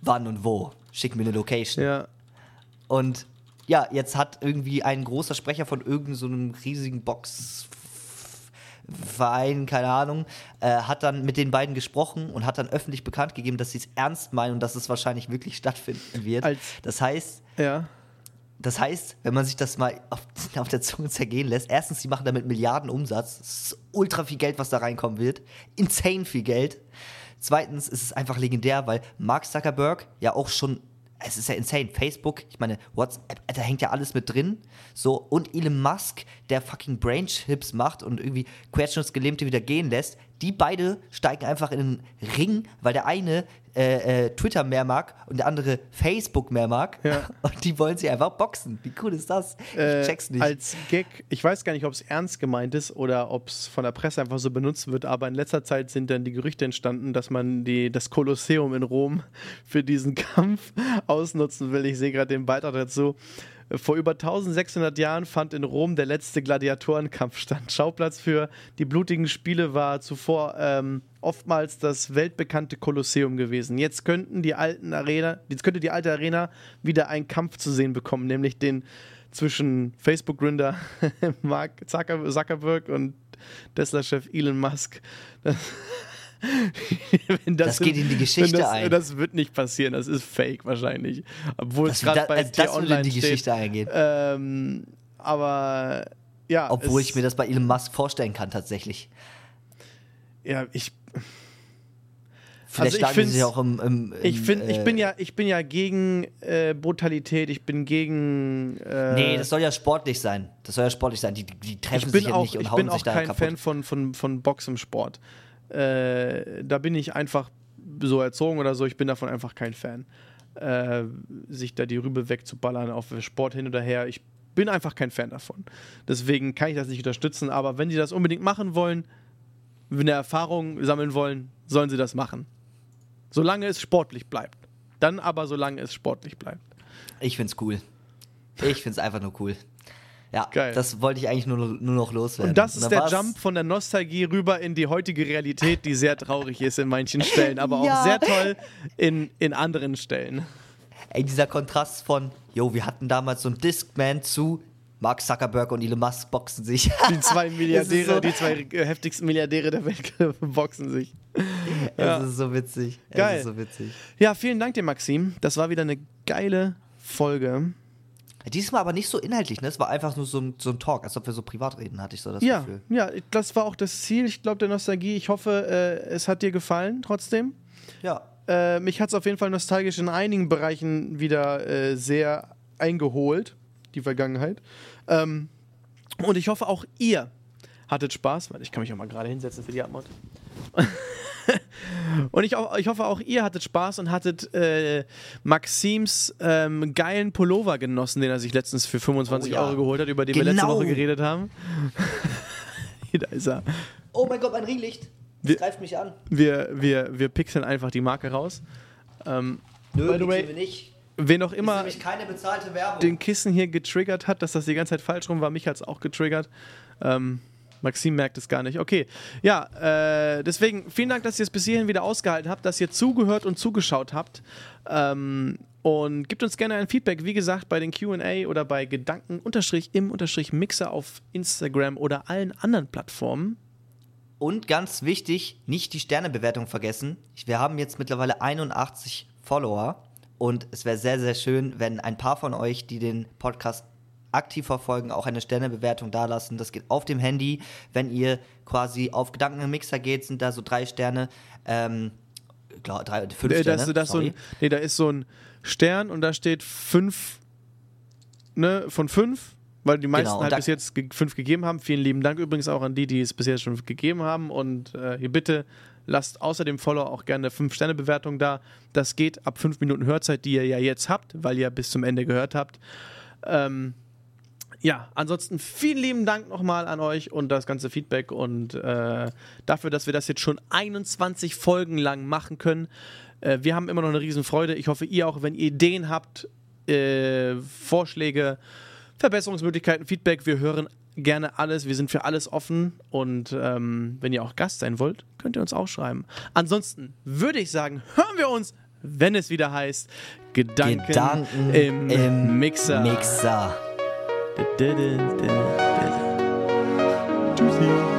wann und wo? Schick mir eine Location. Ja. Und ja, jetzt hat irgendwie ein großer Sprecher von irgendeinem so riesigen Boxverein, keine Ahnung, äh, hat dann mit den beiden gesprochen und hat dann öffentlich bekannt gegeben, dass sie es ernst meinen und dass es wahrscheinlich wirklich stattfinden wird. Als- das heißt, Ja. das heißt, wenn man sich das mal auf, auf der Zunge zergehen lässt, erstens, die machen damit Milliarden Umsatz. Das ist ultra viel Geld, was da reinkommen wird. Insane viel Geld. Zweitens ist es einfach legendär, weil Mark Zuckerberg ja auch schon, es ist ja insane. Facebook, ich meine, WhatsApp, da hängt ja alles mit drin. So, und Elon Musk, der fucking Brain-Chips macht und irgendwie Querschnittsgelähmte wieder gehen lässt, die beide steigen einfach in den Ring, weil der eine äh, äh, Twitter mehr mag und der andere Facebook mehr mag. Ja. Und die wollen sie einfach boxen. Wie cool ist das? Ich Äh, check's nicht. Als Gag, ich weiß gar nicht, ob es ernst gemeint ist oder ob es von der Presse einfach so benutzt wird, aber in letzter Zeit sind dann die Gerüchte entstanden, dass man die, das Kolosseum in Rom für diesen Kampf ausnutzen will. Ich sehe gerade den Beitrag dazu. Vor über 1600 Jahren fand in Rom der letzte Gladiatorenkampf statt. Schauplatz für die blutigen Spiele war zuvor ähm, oftmals das weltbekannte Kolosseum gewesen. Jetzt könnten die alten Arena, jetzt könnte die alte Arena wieder einen Kampf zu sehen bekommen, nämlich den zwischen Facebook-Gründer Mark Zucker- Zuckerberg und Tesla-Chef Elon Musk. Das, wenn Das geht in die Geschichte das, ein. Das wird nicht passieren, das ist fake wahrscheinlich. Obwohl es das, gerade da, bei also dir das würde online in die steht. Geschichte eingehen. Ähm, aber ja. Obwohl es, ich mir das bei Elon Musk vorstellen kann, tatsächlich. Ja, ich. Vielleicht ich schlagen sich auch im. im, im Ich, find, ich, äh, bin ja, ich bin ja gegen äh, Brutalität, ich bin gegen. Äh, Nee, das soll ja sportlich sein. Das soll ja sportlich sein. Die, die, treffen ich bin sich ja auch, nicht und ich hauen bin sich auch da kein kaputt. Fan von, von, von Box im Sport. Äh, da bin ich einfach so erzogen oder so, ich bin davon einfach kein Fan. Äh, sich da die Rübe wegzuballern auf Sport hin oder her, ich bin einfach kein Fan davon. Deswegen kann ich das nicht unterstützen, aber wenn die das unbedingt machen wollen, wenn eine Erfahrung sammeln wollen, sollen sie das machen. Solange es sportlich bleibt. Dann aber, solange es sportlich bleibt. Ich find's cool. Ich find's einfach nur cool. Ja, Geil. das wollte ich eigentlich nur, nur noch loswerden. Und das ist der war's- Jump von der Nostalgie rüber in die heutige Realität, die sehr traurig ist in manchen Stellen, aber auch Ja. sehr toll in, in anderen Stellen. Ey, dieser Kontrast von, yo, wir hatten damals so einen Discman zu Mark Zuckerberg und Elon Musk boxen sich. Die zwei Milliardäre, so- die zwei äh, heftigsten Milliardäre der Welt boxen sich. Ja. Es ist so witzig. Geil. So witzig. Ja, vielen Dank dir, Maxim. Das war wieder eine geile Folge. Diesmal aber nicht so inhaltlich, ne? Es war einfach nur so ein, so ein Talk, als ob wir so privat reden, hatte ich so das Ja, Gefühl. ja, das war auch das Ziel, ich glaube, der Nostalgie. Ich hoffe, äh, es hat dir gefallen trotzdem. Ja. Äh, mich hat es auf jeden Fall nostalgisch in einigen Bereichen wieder äh, sehr eingeholt, die Vergangenheit. Ähm, und ich hoffe, auch ihr hattet Spaß, weil ich kann mich auch mal gerade hinsetzen für die Abmod. und ich, ich hoffe, auch ihr hattet Spaß und hattet äh, Maxims ähm, geilen Pullover genossen, den er sich letztens für 25 Oh ja. Euro geholt hat, über den wir letzte Genau. Woche geredet haben. da ist er. Oh mein Gott, mein Ringlicht. Wir- Das greift mich an. Wir, wir, wir pixeln einfach die Marke raus. Ähm, Nö, By the way, wir nicht. wen auch immer den Kissen hier getriggert hat, dass das die ganze Zeit falsch rum war, mich hat es auch getriggert. Ähm, Maxim merkt es gar nicht. Okay, ja, äh, deswegen vielen Dank, dass ihr es bis hierhin wieder ausgehalten habt, dass ihr zugehört und zugeschaut habt. Ähm, und gebt uns gerne ein Feedback, wie gesagt, bei den QA oder bei Gedanken im Mixer auf Instagram oder allen anderen Plattformen. Und ganz wichtig, nicht die Sternebewertung vergessen. Wir haben jetzt mittlerweile 81 Follower und es wäre sehr, sehr schön, wenn ein paar von euch, die den Podcast aktiv verfolgen, auch eine Sternebewertung dalassen. Das geht auf dem Handy. Wenn ihr quasi auf Gedanken im Mixer geht, sind da so drei Sterne. Ähm, glaub, drei, fünf Äh, Sterne. das, das so ein, nee, da ist so ein Stern und da steht fünf ne, von fünf, weil die meisten Genau, halt bis jetzt ge fünf gegeben haben. Vielen lieben Dank übrigens auch an die, die es bis jetzt schon gegeben haben. Und äh, hier bitte lasst außer dem Follow auch gerne eine 5-Sterne-Bewertung da. Das geht ab fünf Minuten Hörzeit, die ihr ja jetzt habt, weil ihr bis zum Ende gehört habt. Ähm, ja, ansonsten vielen lieben Dank nochmal an euch und das ganze Feedback und äh, dafür, dass wir das jetzt schon 21 Folgen lang machen können. Äh, wir haben immer noch eine Riesenfreude. Ich hoffe, ihr auch, wenn ihr Ideen habt, äh, Vorschläge, Verbesserungsmöglichkeiten, Feedback, wir hören gerne alles. Wir sind für alles offen und ähm, wenn ihr auch Gast sein wollt, könnt ihr uns auch schreiben. Ansonsten würde ich sagen, hören wir uns, wenn es wieder heißt, Gedanken, Gedanken im, im Mixer. Mixer. didn't, did didn't. Juicy.